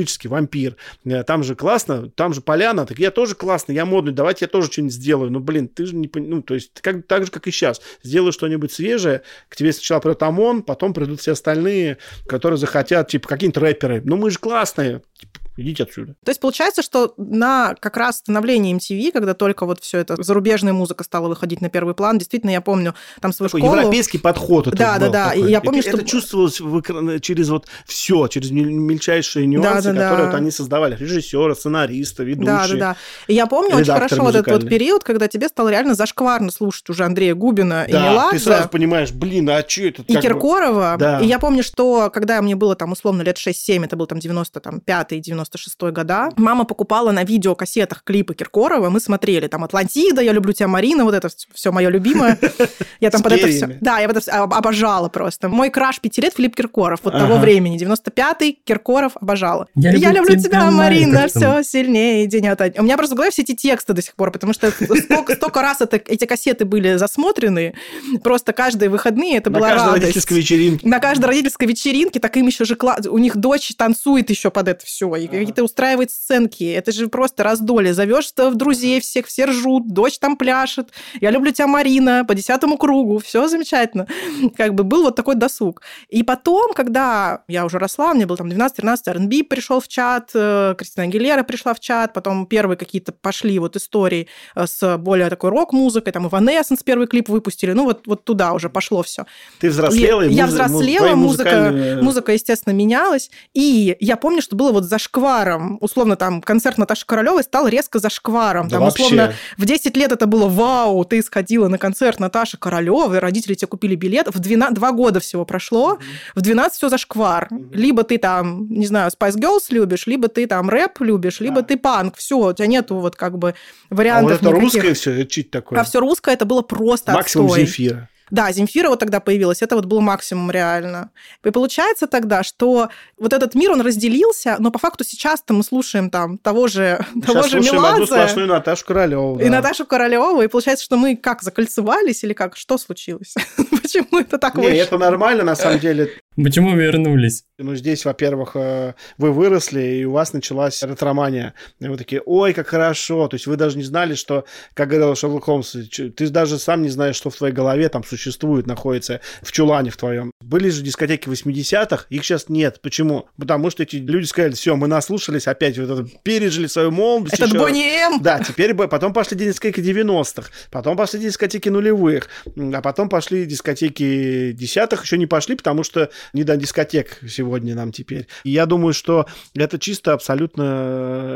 энергетический вампир. Э, там же классно, там же поляна, так я тоже классно, я модный, давайте я тоже что-нибудь сделаю. Ну, блин, ты же не... Ну, то есть, как, так же, как и сейчас. Сделай что-нибудь свежее, к тебе сначала придет ОМОН, потом придут все остальные, которые захотят, типа, какие-нибудь рэперы. Ну, мы же классные. Идите отсюда. То есть получается, что на как раз становлении MTV, когда только вот все это зарубежная музыка стала выходить на первый план, действительно, я помню там свою такой школу. Европейский подход. Это да, да, да. Такой. И я помню, это, что это чувствовалось в, через вот все, через мельчайшие нюансы, да, да, которые да. Вот они создавали, режиссеры, сценаристы, ведущие. Да, да, да. И я помню очень хорошо вот этот вот период, когда тебе стало реально зашкварно слушать уже Андрея Губина да, и Меладзе. ты сразу понимаешь, блин, а что это? И Киркорова. Да. И я помню, что когда мне было там условно лет 6-7, это был там 95-96 года, мама покупала на видеокассетах клипы Киркорова, мы смотрели там «Атлантида», «Я люблю тебя, Марина», вот это все мое любимое. Я там под это все... Да, я это обожала просто. Мой краш пяти лет Филипп Киркоров, вот того времени, 95-й, Киркоров обожала. Я люблю тебя, Марина, все сильнее день ото У меня просто в голове все эти тексты до сих пор, потому что столько раз эти кассеты были засмотрены, просто каждые выходные это была радость. На каждой родительской вечеринке. На каждой родительской вечеринке, так им еще же... У них дочь танцует еще под это все, и какие-то устраивает сценки. Это же просто раздолье. Зовешь в друзей всех, все ржут, дочь там пляшет. Я люблю тебя, Марина, по десятому кругу. Все замечательно. Как бы был вот такой досуг. И потом, когда я уже росла, мне было там 12-13, R&B пришел в чат, э, Кристина Агилера пришла в чат, потом первые какие-то пошли вот истории э, с более такой рок-музыкой, там Evanescence первый клип выпустили, ну вот, вот туда уже пошло все. Ты взрослела, и, и Я взрослела, музыка, музыка, естественно, менялась, и я помню, что было вот за шкваром, условно, там, концерт Наташи Королевой стал резко за шкваром. Да там, вообще. условно, в 10 лет это было вау, ты сходила на концерт Наташи Королевой, родители тебе купили билет, в 12, два года всего прошло, mm-hmm. в 12 все за шквар. Mm-hmm. Либо ты там, не знаю, Spice Girls любишь, либо ты там рэп любишь, либо ты панк. Все, у тебя нету вот как бы вариантов а вот это никаких. русское все, чуть такое. А все русское это было просто Максимум отстой. Земфира. Да, Земфира вот тогда появилась, это вот был максимум реально. И получается тогда, что вот этот мир, он разделился, но по факту сейчас-то мы слушаем там того же, Сейчас того же слушаем одну Меладзе сплошную Наташу Королеву. и да. Наташу Королеву, и получается, что мы как, закольцевались или как? Что случилось? Почему это так Не, вышло? это нормально, на самом деле. Почему вернулись? Ну, здесь, во-первых, э, вы выросли, и у вас началась ретромания. И вы такие, ой, как хорошо. То есть вы даже не знали, что, как говорил Шерлок Холмс, ты даже сам не знаешь, что в твоей голове там существует, находится в чулане в твоем. Были же дискотеки 80-х, их сейчас нет. Почему? Потому что эти люди сказали, все, мы наслушались опять, вот это, пережили свою молодость. Этот еще. Бонни М. Да, теперь потом пошли дискотеки 90-х, потом пошли дискотеки нулевых, а потом пошли дискотеки десятых, еще не пошли, потому что не до дискотек сегодня нам теперь. И я думаю, что это чисто абсолютно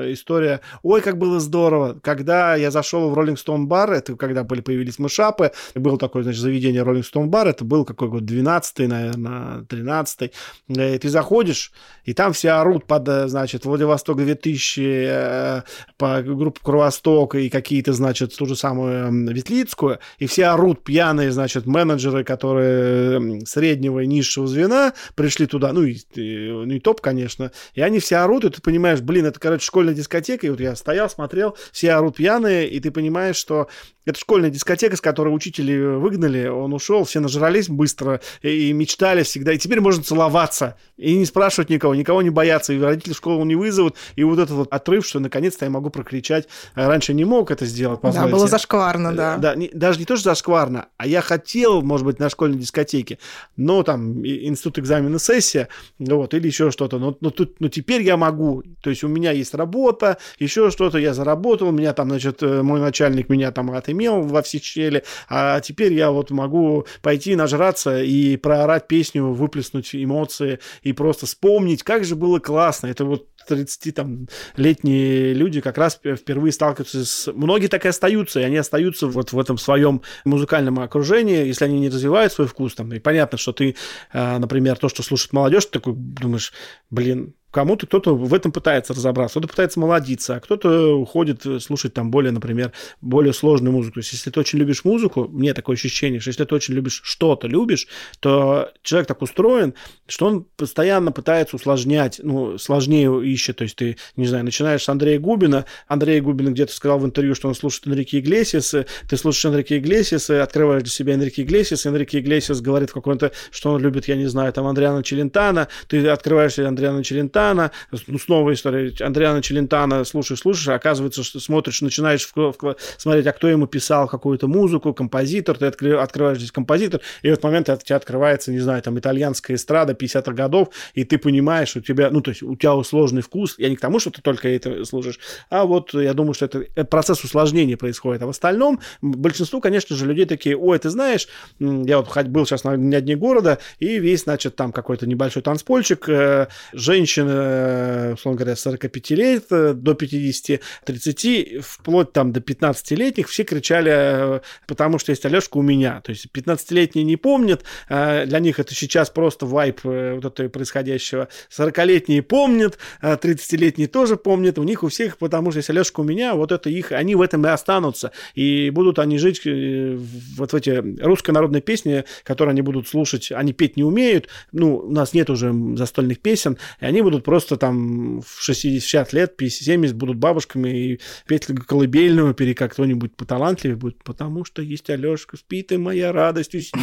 э, история. Ой, как было здорово, когда я зашел в Rolling Stone бар, это когда были появились мышапы, было такое, значит, заведение Rolling Stone бар, это был какой год, 12-й, наверное, 13-й. И ты заходишь, и там все орут под, э, значит, Владивосток 2000, э, по группе Кровосток и какие-то, значит, ту же самую Ветлицкую, и все орут пьяные, значит, менеджеры, которые среднего и низшего звена пришли туда, ну и, ну и топ, конечно, и они все орут, и ты понимаешь, блин, это, короче, школьная дискотека, и вот я стоял, смотрел, все орут пьяные, и ты понимаешь, что это школьная дискотека, с которой учители выгнали, он ушел, все нажрались быстро и мечтали всегда, и теперь можно целоваться, и не спрашивать никого, никого не бояться, и родители в школу не вызовут, и вот этот вот отрыв, что наконец-то я могу прокричать, раньше не мог это сделать, Да, было зашкварно, да. Да, не, даже не то, что зашкварно, а я хотел, может быть, на школьной дискотеке, но там институт экзамена сессия, вот, или еще что-то, но, но, тут, но теперь я могу, то есть у меня есть работа, еще что-то, я заработал, меня там, значит, э, мой начальник меня там отымел во все щели, а теперь я вот могу пойти нажраться и проорать песню, выплеснуть эмоции и просто вспомнить, как же было классно, это вот 30 там летние люди как раз впервые сталкиваются с... Многие так и остаются, и они остаются вот в этом своем музыкальном окружении, если они не развивают свой вкус, там, и понятно, что ты, а, например, то, что слушает молодежь, ты такой думаешь, блин, Кому-то кто-то в этом пытается разобраться, кто-то пытается молодиться, а кто-то уходит слушать там более, например, более сложную музыку. То есть, если ты очень любишь музыку, мне такое ощущение, что если ты очень любишь что-то, любишь, то человек так устроен, что он постоянно пытается усложнять, ну, сложнее ищет. То есть, ты, не знаю, начинаешь с Андрея Губина, Андрей Губин где-то сказал в интервью, что он слушает Энрике Иглесиаса, ты слушаешь Энрике Иглесиаса, открываешь для себя Энрике Иглесиас, Энрике Иглесиас говорит в каком-то, что он любит, я не знаю, там, Андриана Челентана, ты открываешь Андриана Челентана, Челентана, ну, снова история Андриана Челентана, слушаешь, слушаешь, оказывается, что смотришь, начинаешь в, в, смотреть, а кто ему писал какую-то музыку, композитор, ты откры, открываешь здесь композитор, и в этот момент у тебя открывается, не знаю, там, итальянская эстрада 50-х годов, и ты понимаешь, у тебя, ну, то есть у тебя сложный вкус, я не к тому, что ты только это слушаешь, а вот я думаю, что это процесс усложнения происходит, а в остальном большинству, конечно же, людей такие, ой, ты знаешь, я вот был сейчас на, дне города, и весь, значит, там какой-то небольшой танцпольчик, э, женщины условно говоря, 45 лет э, до 50, 30, вплоть там до 15-летних, все кричали, э, потому что есть Алешка у меня. То есть 15-летние не помнят, для них это сейчас просто вайп вот этого происходящего. 40-летние помнят, 30-летние тоже помнят, у них у всех, потому что есть Алешка у меня, вот это их, они в этом и останутся. И будут они жить вот в эти русской народной песни, которые они будут слушать, они петь не умеют, ну, у нас нет уже застольных песен, и они будут будут просто там в 60 лет, 50-70 будут бабушками и петь колыбельную, пере как кто-нибудь поталантливее будет, потому что есть Алешка, спит и моя радость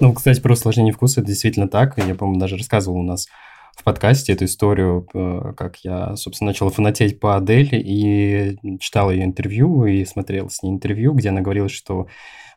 Ну, кстати, про усложнение вкуса это действительно так. Я, по-моему, даже рассказывал у нас в подкасте эту историю, э, как я, собственно, начал фанатеть по Адель и читал ее интервью и смотрел с ней интервью, где она говорила, что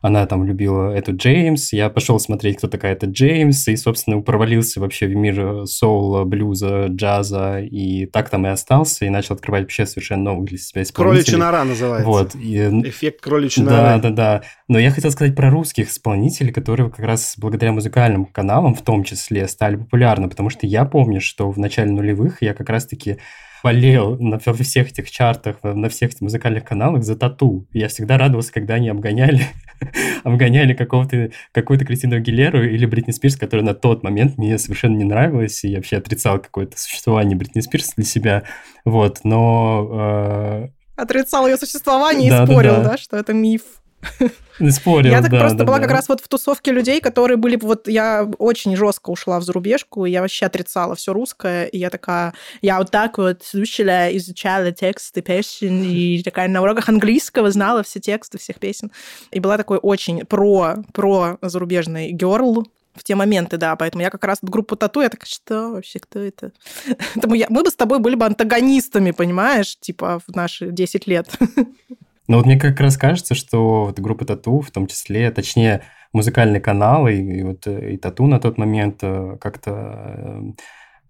она там любила эту Джеймс, я пошел смотреть, кто такая эта Джеймс, и, собственно, провалился вообще в мир соула, блюза, джаза, и так там и остался, и начал открывать вообще совершенно новых для себя исполнителей. Кроличья нора называется. Вот. И... Эффект кроличьей норы. Да, да, да. Но я хотел сказать про русских исполнителей, которые как раз благодаря музыкальным каналам в том числе стали популярны, потому что я помню, что в начале нулевых я как раз-таки болел на всех этих чартах, на всех этих музыкальных каналах за тату. Я всегда радовался, когда они обгоняли, обгоняли какого-то, какую-то Кристину Агилеру или Бритни Спирс, которая на тот момент мне совершенно не нравилась, и я вообще отрицал какое-то существование Бритни Спирс для себя. Вот, но... Э... Отрицал ее существование да, и спорил, да, да. да, что это миф. Спорил, я так да, просто да, была да. как раз вот в тусовке людей, которые были... Вот я очень жестко ушла в зарубежку, я вообще отрицала все русское, и я такая... Я вот так вот слушала, изучала тексты песен, и такая на уроках английского знала все тексты всех песен. И была такой очень про, про зарубежный герл, в те моменты, да. Поэтому я как раз группу тату, я так, что вообще, кто это? мы бы с тобой были бы антагонистами, понимаешь, типа в наши 10 лет. Ну вот мне как раз кажется, что вот группа Тату, в том числе, точнее, музыкальный канал и, и вот и Тату на тот момент э, как-то э,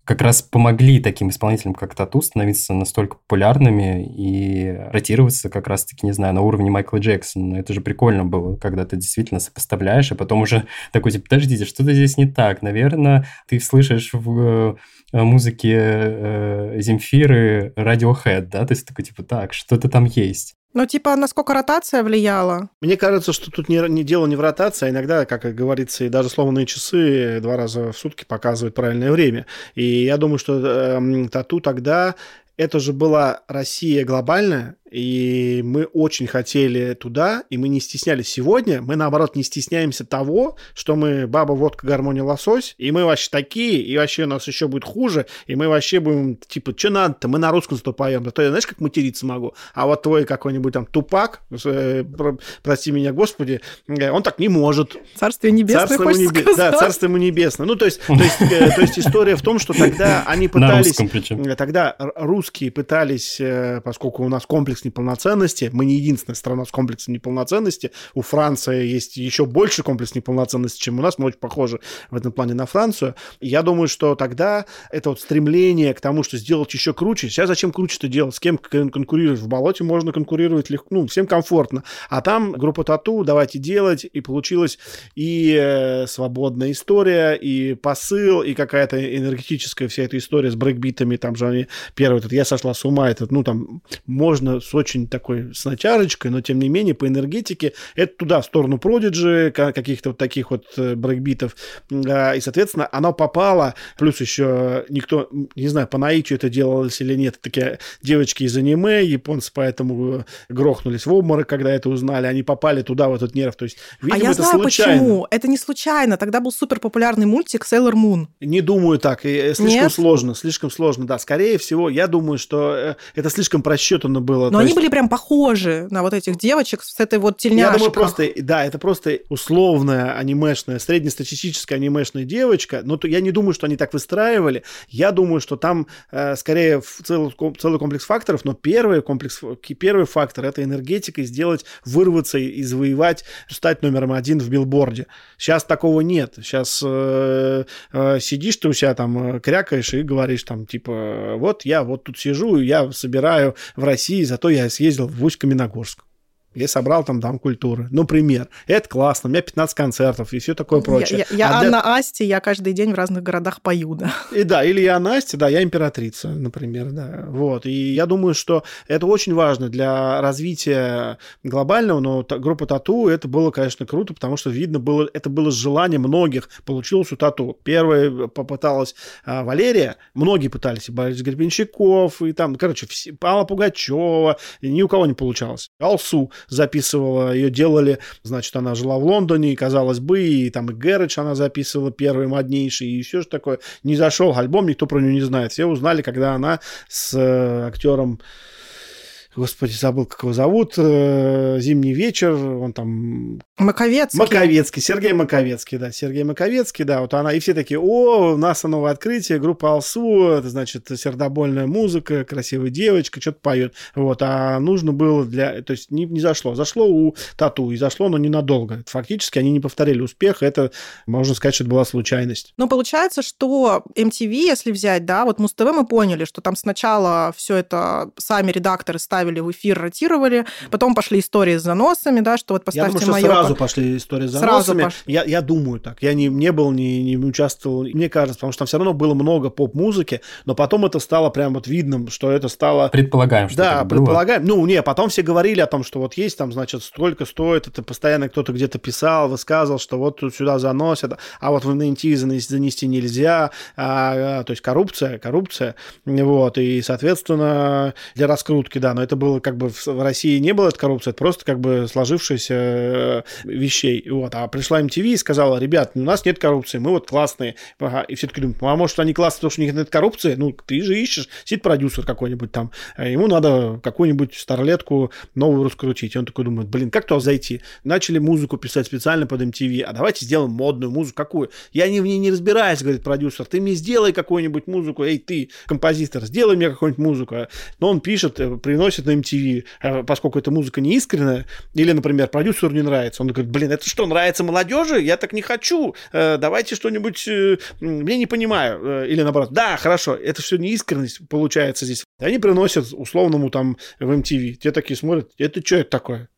как раз помогли таким исполнителям, как Тату, становиться настолько популярными и ротироваться как раз-таки, не знаю, на уровне Майкла Джексона. Это же прикольно было, когда ты действительно сопоставляешь, а потом уже такой, типа, подождите, что-то здесь не так. Наверное, ты слышишь в э, музыке э, Земфиры Radiohead, да? То есть такой, типа, так, что-то там есть. Ну, типа, насколько ротация влияла? Мне кажется, что тут не, не дело не в ротации, а иногда, как говорится, и даже сломанные часы два раза в сутки показывают правильное время. И я думаю, что э, тату тогда это же была Россия глобальная, и мы очень хотели туда, и мы не стеснялись. Сегодня мы, наоборот, не стесняемся того, что мы баба, водка, гармония, лосось, и мы вообще такие, и вообще у нас еще будет хуже, и мы вообще будем, типа, что надо-то, мы на русском зато поем. Да то я, знаешь, как материться могу? А вот твой какой-нибудь там тупак, э, про, прости меня, Господи, э, он так не может. Царствие небесное, царство ему небе... Да, царство ему небесное. Ну, то есть, то, есть, э, то есть история в том, что тогда они пытались... Э, тогда русские пытались, э, поскольку у нас комплекс комплекс неполноценности. Мы не единственная страна с комплексом неполноценности. У Франции есть еще больше комплекс неполноценности, чем у нас. Мы очень похожи в этом плане на Францию. Я думаю, что тогда это вот стремление к тому, что сделать еще круче. Сейчас зачем круче-то делать? С кем конкурировать? В болоте можно конкурировать легко, ну, всем комфортно. А там группа тату, давайте делать. И получилась и э, свободная история, и посыл, и какая-то энергетическая вся эта история с брейкбитами. Там же они первый этот «Я сошла с ума», этот, ну, там можно с очень такой, с натяжечкой, но тем не менее по энергетике это туда, в сторону Prodigy, каких-то вот таких вот э, брейкбитов, и, соответственно, оно попало, плюс еще никто, не знаю, по наитию это делалось или нет, такие девочки из аниме, японцы поэтому грохнулись в обморок, когда это узнали, они попали туда, в этот нерв, то есть, видимо, а я это знаю случайно. почему, это не случайно, тогда был супер популярный мультик Sailor Moon. Не думаю так, э, слишком нет? сложно, слишком сложно, да, скорее всего, я думаю, что э, это слишком просчетано было, но они есть... были прям похожи на вот этих девочек с этой вот тельняшкой. Я думаю, просто, да, это просто условная анимешная, среднестатистическая анимешная девочка, но то, я не думаю, что они так выстраивали. Я думаю, что там э, скорее целый, целый комплекс факторов, но первый комплекс, первый фактор – это энергетика, и сделать, вырваться и завоевать, стать номером один в билборде. Сейчас такого нет. Сейчас э, э, сидишь ты у себя там, э, крякаешь и говоришь там, типа, вот я вот тут сижу, я собираю в России, зато я съездил в Усть-Каменогорск я собрал там Дом культуры. Например. Это классно, у меня 15 концертов и все такое прочее. Я, я, я а Анна для... Асти, я каждый день в разных городах пою, да. И да, или я Анна Асти, да, я императрица, например, да. Вот, и я думаю, что это очень важно для развития глобального, но группа Тату, это было, конечно, круто, потому что видно было, это было желание многих, получилось у Тату. Первая попыталась а, Валерия, многие пытались, и Борис Гребенщиков, и там, короче, все, Алла Пугачева, ни у кого не получалось. Алсу записывала, ее делали, значит, она жила в Лондоне, и, казалось бы, и там и Гэридж она записывала первый, моднейший, и все же такое. Не зашел альбом, никто про нее не знает. Все узнали, когда она с э, актером господи, забыл, как его зовут, э, «Зимний вечер», он там... Маковецкий. Маковецкий, Сергей Маковецкий, да, Сергей Маковецкий, да, вот она, и все такие, о, у нас новое открытие, группа Алсу, это, значит, сердобольная музыка, красивая девочка, что-то поет, вот, а нужно было для, то есть не, не зашло, зашло у Тату, и зашло, но ненадолго, фактически они не повторили успех, это, можно сказать, что это была случайность. Ну, получается, что MTV, если взять, да, вот Муз-ТВ мы поняли, что там сначала все это сами редакторы ставили ставили в эфир, ротировали. Потом пошли истории с заносами, да, что вот поставьте я думаю, что сразу пошли истории с заносами. Сразу Я, я думаю так. Я не, не был, не, не участвовал. Мне кажется, потому что там все равно было много поп-музыки, но потом это стало прям вот видным, что это стало... Предполагаем, что Да, предполагаем. Было. Ну, не, потом все говорили о том, что вот есть там, значит, столько стоит, это постоянно кто-то где-то писал, высказывал, что вот тут сюда заносят, а вот в NNT занести нельзя, а, а, то есть коррупция, коррупция, вот, и, соответственно, для раскрутки, да, но это было как бы в России не было этой коррупции, это просто как бы сложившиеся э, вещей. Вот. А пришла MTV и сказала, ребят, у нас нет коррупции, мы вот классные. Ага. И все таки думают, а может, они классные, потому что у них нет коррупции? Ну, ты же ищешь, сидит продюсер какой-нибудь там, а ему надо какую-нибудь старлетку новую раскрутить. И он такой думает, блин, как туда зайти? Начали музыку писать специально под MTV, а давайте сделаем модную музыку. Какую? Я не в ней не разбираюсь, говорит продюсер, ты мне сделай какую-нибудь музыку, эй, ты, композитор, сделай мне какую-нибудь музыку. Но он пишет, э, приносит на MTV, э, поскольку эта музыка не искренняя, или, например, продюсеру не нравится, он говорит, блин, это что, нравится молодежи? Я так не хочу. Э, давайте что-нибудь, мне не понимаю. Или наоборот, да, хорошо, это все не искренность получается здесь. Они приносят условному там в MTV. Те такие смотрят, это что это такое?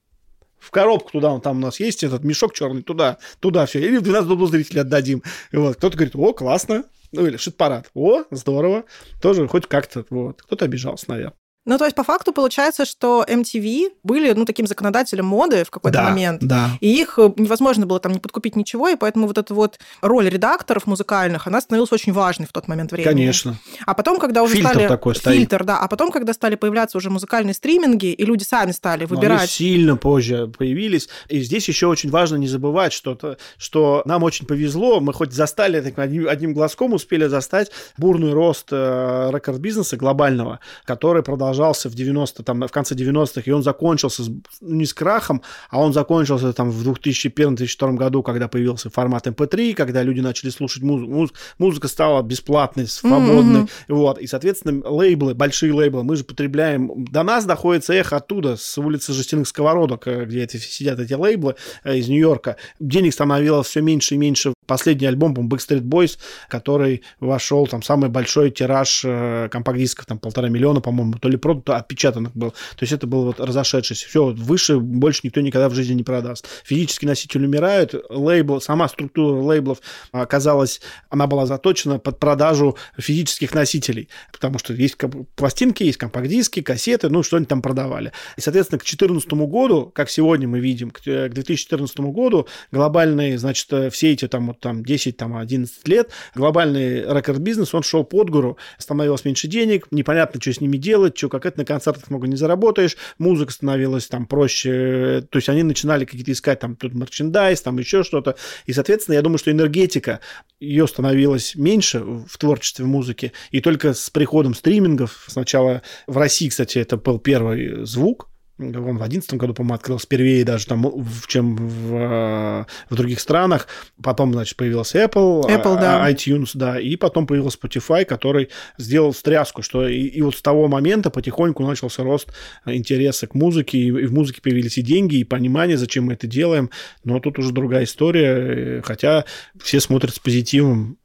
в коробку туда, он там у нас есть этот мешок черный, туда, туда все. Или в 12 добло зрителей отдадим. И вот, кто-то говорит, о, классно. Ну, или шит-парад. О, здорово. Тоже хоть как-то, вот. Кто-то обижался, наверное. Ну, то есть, по факту получается, что MTV были, ну, таким законодателем моды в какой-то да, момент. Да. И их э, невозможно было там не подкупить ничего, и поэтому вот эта вот роль редакторов музыкальных, она становилась очень важной в тот момент времени. Конечно. А потом, когда уже Фильтр стали... такой стоит. Фильтр, да. А потом, когда стали появляться уже музыкальные стриминги, и люди сами стали выбирать... Но они сильно позже появились. И здесь еще очень важно не забывать, что, -то, что нам очень повезло, мы хоть застали, так, одним, одним глазком успели застать бурный рост э, рекорд-бизнеса глобального, который продолжался в 90 90 там, в конце 90-х, и он закончился с, не с крахом, а он закончился там в 2001-2002 году, когда появился формат MP3, эм когда люди начали слушать музыку, муз, музыка стала бесплатной, свободной, mm-hmm. вот, и, соответственно, лейблы, большие лейблы, мы же потребляем, до нас доходится эхо оттуда, с улицы Жестяных Сковородок, э, где эти, сидят эти лейблы э, из Нью-Йорка, денег становилось все меньше и меньше. Последний альбом, по Backstreet Boys, который вошел, там, самый большой тираж э, компакт-дисков, там, полтора миллиона, по-моему, то ли продано, то отпечатано запечатанных был. То есть это был вот разошедшийся. Все, выше больше никто никогда в жизни не продаст. Физический носитель умирает, лейбл, сама структура лейблов оказалась, она была заточена под продажу физических носителей, потому что есть пластинки, есть компакт-диски, кассеты, ну, что они там продавали. И, соответственно, к 2014 году, как сегодня мы видим, к 2014 году глобальные, значит, все эти там, вот, там 10, там, 11 лет, глобальный рекорд-бизнес, он шел под гору, становилось меньше денег, непонятно, что с ними делать, что как это на концертах много не заработаешь, музыка становилась там проще, то есть они начинали какие-то искать там тут мерчендайз, там еще что-то, и, соответственно, я думаю, что энергетика, ее становилось меньше в творчестве музыки, и только с приходом стримингов, сначала в России, кстати, это был первый звук, он в 2011 году, по-моему, открылся впервые даже, там, чем в, э, в других странах. Потом, значит, появился Apple, Apple да. А, iTunes, да, и потом появился Spotify, который сделал встряску, что и, и вот с того момента потихоньку начался рост интереса к музыке, и, и в музыке появились и деньги, и понимание, зачем мы это делаем, но тут уже другая история, хотя все смотрят с позитивом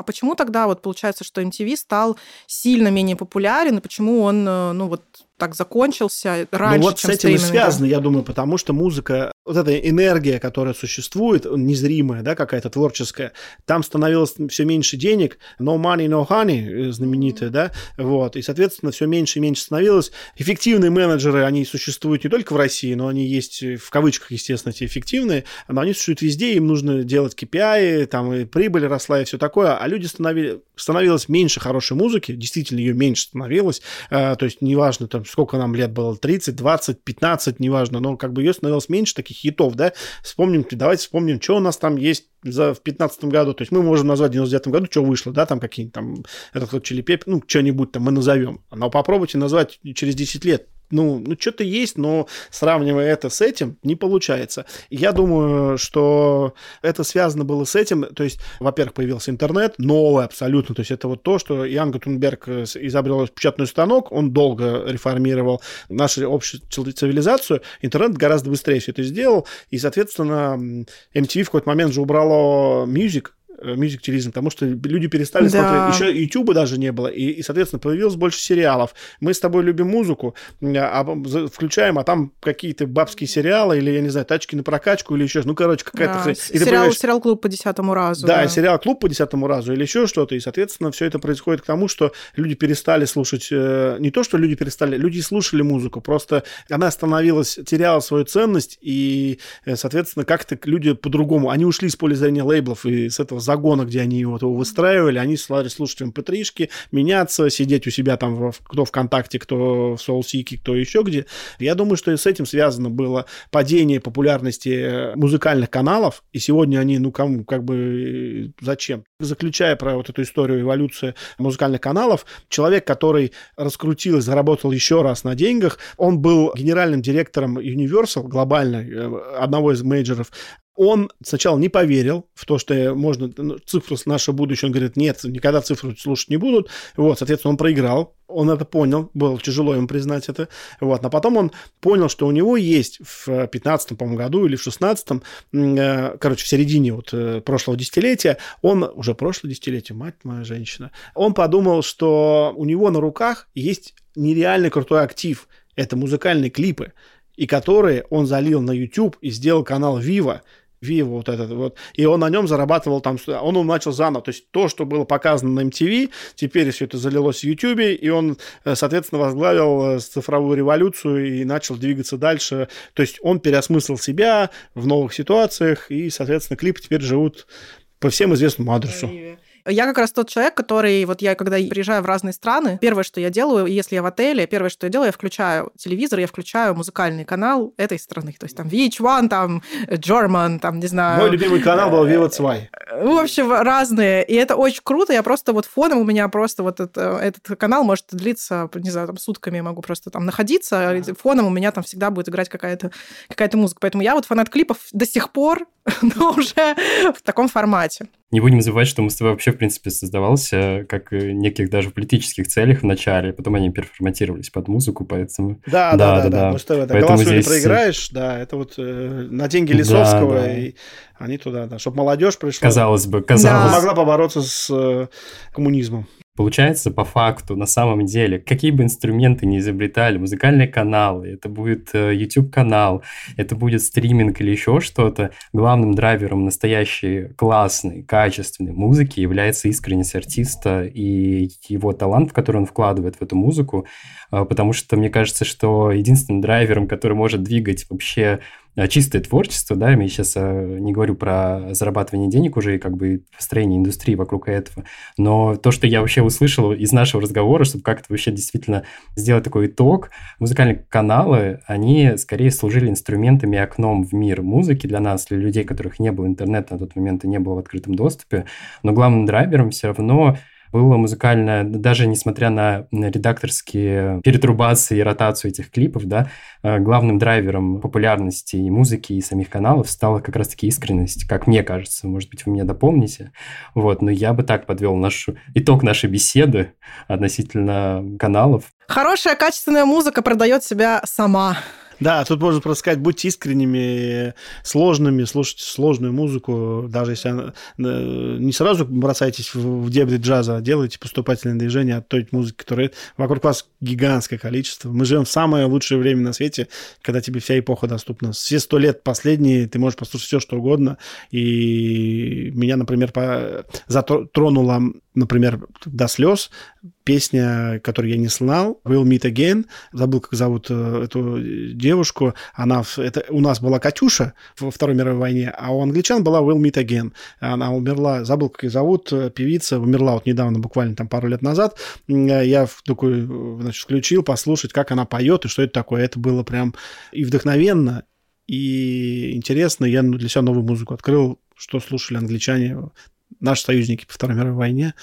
А почему тогда вот получается, что MTV стал сильно менее популярен, и почему он, э, ну вот, так закончился раньше, ну, вот чем с этим и связано, я думаю, потому что музыка, вот эта энергия, которая существует, незримая, да, какая-то творческая, там становилось все меньше денег, no money, no honey, э, знаменитая, mm-hmm. да, вот, и, соответственно, все меньше и меньше становилось. Эффективные менеджеры, они существуют не только в России, но они есть, в кавычках, естественно, эти эффективные, но они существуют везде, им нужно делать KPI, там и прибыль росла и все такое, а люди становились, становилось меньше хорошей музыки, действительно ее меньше становилось, э, то есть неважно, там, сколько нам лет было, 30, 20, 15, неважно, но как бы ее становилось меньше таких хитов, да, вспомним, давайте вспомним, что у нас там есть за, в 15 году, то есть мы можем назвать в 99 году, что вышло, да, там какие-нибудь там, этот вот Чили ну, что-нибудь там мы назовем, но попробуйте назвать через 10 лет, ну, ну что-то есть, но сравнивая это с этим, не получается. Я думаю, что это связано было с этим, то есть, во-первых, появился интернет, новый абсолютно, то есть это вот то, что Ян Гутенберг э, изобрел печатный станок, он долго реформировал нашу общую цивилизацию, интернет гораздо быстрее все это сделал, и, соответственно, MTV в какой-то момент же убрало music, Music Tourism, потому что люди перестали да. смотреть. Еще YouTube даже не было, и, и, соответственно, появилось больше сериалов. Мы с тобой любим музыку, а, включаем, а там какие-то бабские сериалы, или, я не знаю, тачки на прокачку, или еще, ну, короче, какая-то да. хрень. Сериал, сериал «Клуб по десятому разу». Да, да, сериал «Клуб по десятому разу», или еще что-то, и, соответственно, все это происходит к тому, что люди перестали слушать, э, не то, что люди перестали, люди слушали музыку, просто она становилась, теряла свою ценность, и, э, соответственно, как-то люди по-другому, они ушли из поля зрения лейблов и с этого загона, где они вот его выстраивали, они стали слушать mp3-шки, меняться, сидеть у себя там, кто ВКонтакте, кто в SoulSeek, кто еще где. Я думаю, что и с этим связано было падение популярности музыкальных каналов, и сегодня они, ну, кому, как бы, зачем? Заключая про вот эту историю эволюции музыкальных каналов, человек, который раскрутил и заработал еще раз на деньгах, он был генеральным директором Universal, глобально, э, одного из мейджеров, он сначала не поверил в то, что можно ну, цифру с наше будущее. Он говорит, нет, никогда цифру слушать не будут. Вот, соответственно, он проиграл. Он это понял, было тяжело ему признать это. Вот, но потом он понял, что у него есть в 15 по году или в 16 э, короче, в середине вот э, прошлого десятилетия, он, уже прошлое десятилетие, мать моя женщина, он подумал, что у него на руках есть нереально крутой актив. Это музыкальные клипы и которые он залил на YouTube и сделал канал Viva, Vivo вот этот вот, и он на нем зарабатывал там, он, он начал заново, то есть то, что было показано на MTV, теперь все это залилось в YouTube, и он, э, соответственно, возглавил э, цифровую революцию и начал двигаться дальше, то есть он переосмыслил себя в новых ситуациях, и, соответственно, клипы теперь живут по всем известному адресу. Я как раз тот человек, который, вот я когда приезжаю в разные страны, первое, что я делаю, если я в отеле, первое, что я делаю, я включаю телевизор, я включаю музыкальный канал этой страны. То есть там VH1, там German, там, не знаю... Мой любимый канал был Viva 2. В общем, разные. И это очень круто. Я просто вот фоном у меня просто вот это, этот канал может длиться, не знаю, там сутками я могу просто там находиться. Фоном у меня там всегда будет играть какая-то какая музыка. Поэтому я вот фанат клипов до сих пор, но уже в таком формате. Не будем забывать, что мы с тобой вообще, в принципе, создавался как неких даже политических целях в начале, потом они переформатировались под музыку, поэтому... Да, да, да, да. да. Мы с тобой, да, голосовали здесь... проиграешь, да, это вот э, на деньги Лисовского, да, да. и они туда, да, чтобы молодежь пришла. Казалось бы, казалось. Да. Могла побороться с э, коммунизмом. Получается, по факту, на самом деле, какие бы инструменты ни изобретали, музыкальные каналы, это будет э, YouTube-канал, это будет стриминг или еще что-то, главным драйвером настоящей классной, качественной музыки является искренность артиста и его талант, который он вкладывает в эту музыку, э, потому что мне кажется, что единственным драйвером, который может двигать вообще чистое творчество, да, я сейчас э, не говорю про зарабатывание денег уже и как бы построение индустрии вокруг этого, но то, что я вообще услышал из нашего разговора, чтобы как-то вообще действительно сделать такой итог, музыкальные каналы, они скорее служили инструментами и окном в мир музыки для нас, для людей, которых не было интернета на тот момент и не было в открытом доступе, но главным драйвером все равно было музыкальное, даже несмотря на редакторские перетрубации и ротацию этих клипов, да, э, главным драйвером популярности и музыки, и самих каналов стала как раз-таки искренность, как мне кажется. Может быть, вы меня дополните. Вот, но я бы так подвел наш итог нашей беседы относительно каналов. Хорошая, качественная музыка продает себя сама. Да, тут можно просто сказать, будьте искренними, сложными, слушайте сложную музыку, даже если она, э, не сразу бросайтесь в, дебри джаза, а делайте поступательные движения от той музыки, которая вокруг вас гигантское количество. Мы живем в самое лучшее время на свете, когда тебе вся эпоха доступна. Все сто лет последние ты можешь послушать все, что угодно. И меня, например, по... затронула например, до слез, песня, которую я не знал, Will Meet Again, забыл, как зовут э, эту девушку, она, это, у нас была Катюша во Второй мировой войне, а у англичан была Will Meet Again, она умерла, забыл, как ее зовут, э, певица, умерла вот недавно, буквально там пару лет назад, я такой, значит, включил послушать, как она поет и что это такое, это было прям и вдохновенно, и интересно, я для себя новую музыку открыл, что слушали англичане наши союзники по Второй мировой войне.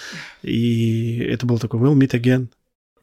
И это был такой «We'll meet again».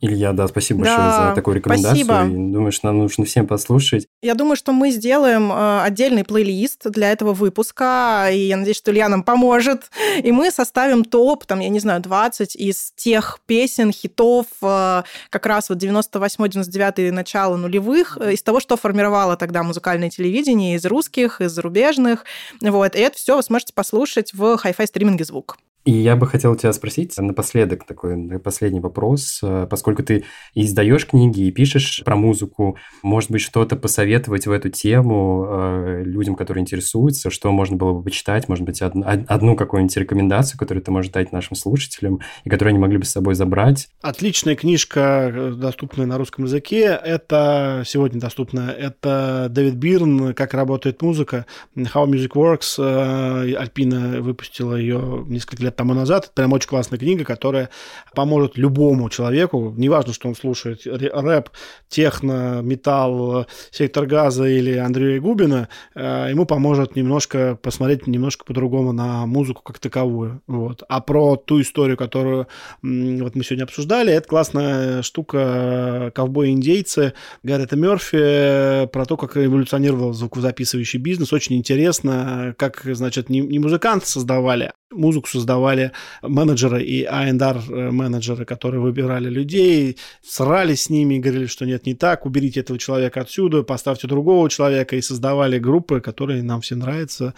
Илья, да, спасибо да, большое за такую рекомендацию. Спасибо. Думаю, что нам нужно всем послушать. Я думаю, что мы сделаем э, отдельный плейлист для этого выпуска, и я надеюсь, что Илья нам поможет. И мы составим топ, там, я не знаю, 20 из тех песен, хитов, э, как раз вот 98-99 начало нулевых, э, из того, что формировало тогда музыкальное телевидение из русских, из зарубежных. Вот. И это все вы сможете послушать в Hi-Fi стриминге звук. И я бы хотел тебя спросить напоследок такой последний вопрос. Поскольку ты издаешь книги и пишешь про музыку, может быть, что-то посоветовать в эту тему э, людям, которые интересуются, что можно было бы почитать, может быть, одну, одну какую-нибудь рекомендацию, которую ты можешь дать нашим слушателям, и которую они могли бы с собой забрать? Отличная книжка, э, доступная на русском языке. Это сегодня доступна. Это Дэвид Бирн «Как работает музыка», «How Music Works». Э, Альпина выпустила ее несколько лет тому назад. Это прям очень классная книга, которая поможет любому человеку, неважно, что он слушает, рэп, техно, металл, сектор газа или Андрея Губина, э, ему поможет немножко посмотреть немножко по-другому на музыку как таковую. Вот. А про ту историю, которую вот мы сегодня обсуждали, это классная штука «Ковбои-индейцы» Гаррета Мерфи, про то, как эволюционировал звукозаписывающий бизнес. Очень интересно, как, значит, не, не музыканты создавали, музыку создавали менеджеры и A&R менеджеры, которые выбирали людей, срались с ними, говорили, что нет, не так, уберите этого человека отсюда, поставьте другого человека, и создавали группы, которые нам всем нравятся.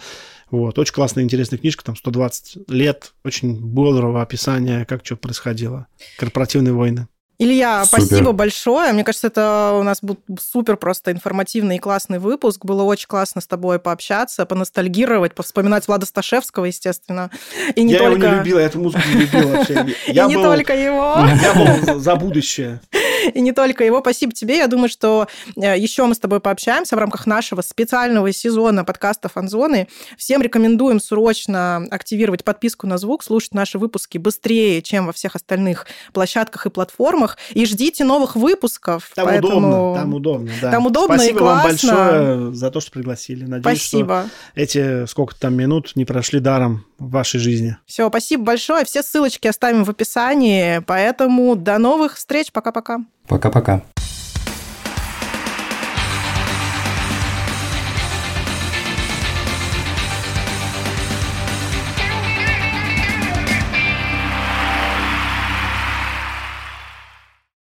Вот. Очень классная, интересная книжка, там 120 лет, очень бодрого описания, как что происходило. Корпоративные войны. Илья, супер. спасибо большое. Мне кажется, это у нас был супер просто информативный и классный выпуск. Было очень классно с тобой пообщаться, поностальгировать, повспоминать Влада Сташевского, естественно. И не я только... его не любила, я эту музыку не любила вообще. Я и не только его. Я был за будущее. И не только его. Спасибо тебе. Я думаю, что э, еще мы с тобой пообщаемся в рамках нашего специального сезона подкаста «Фанзоны». Всем рекомендуем срочно активировать подписку на звук, слушать наши выпуски быстрее, чем во всех остальных площадках и платформах. И ждите новых выпусков. Там поэтому... удобно, там удобно, да. Там удобно Спасибо и классно. вам большое за то, что пригласили. Надеюсь, Спасибо. что эти сколько там минут не прошли даром в вашей жизни. Все, спасибо большое. Все ссылочки оставим в описании. Поэтому до новых встреч. Пока-пока. Пока-пока.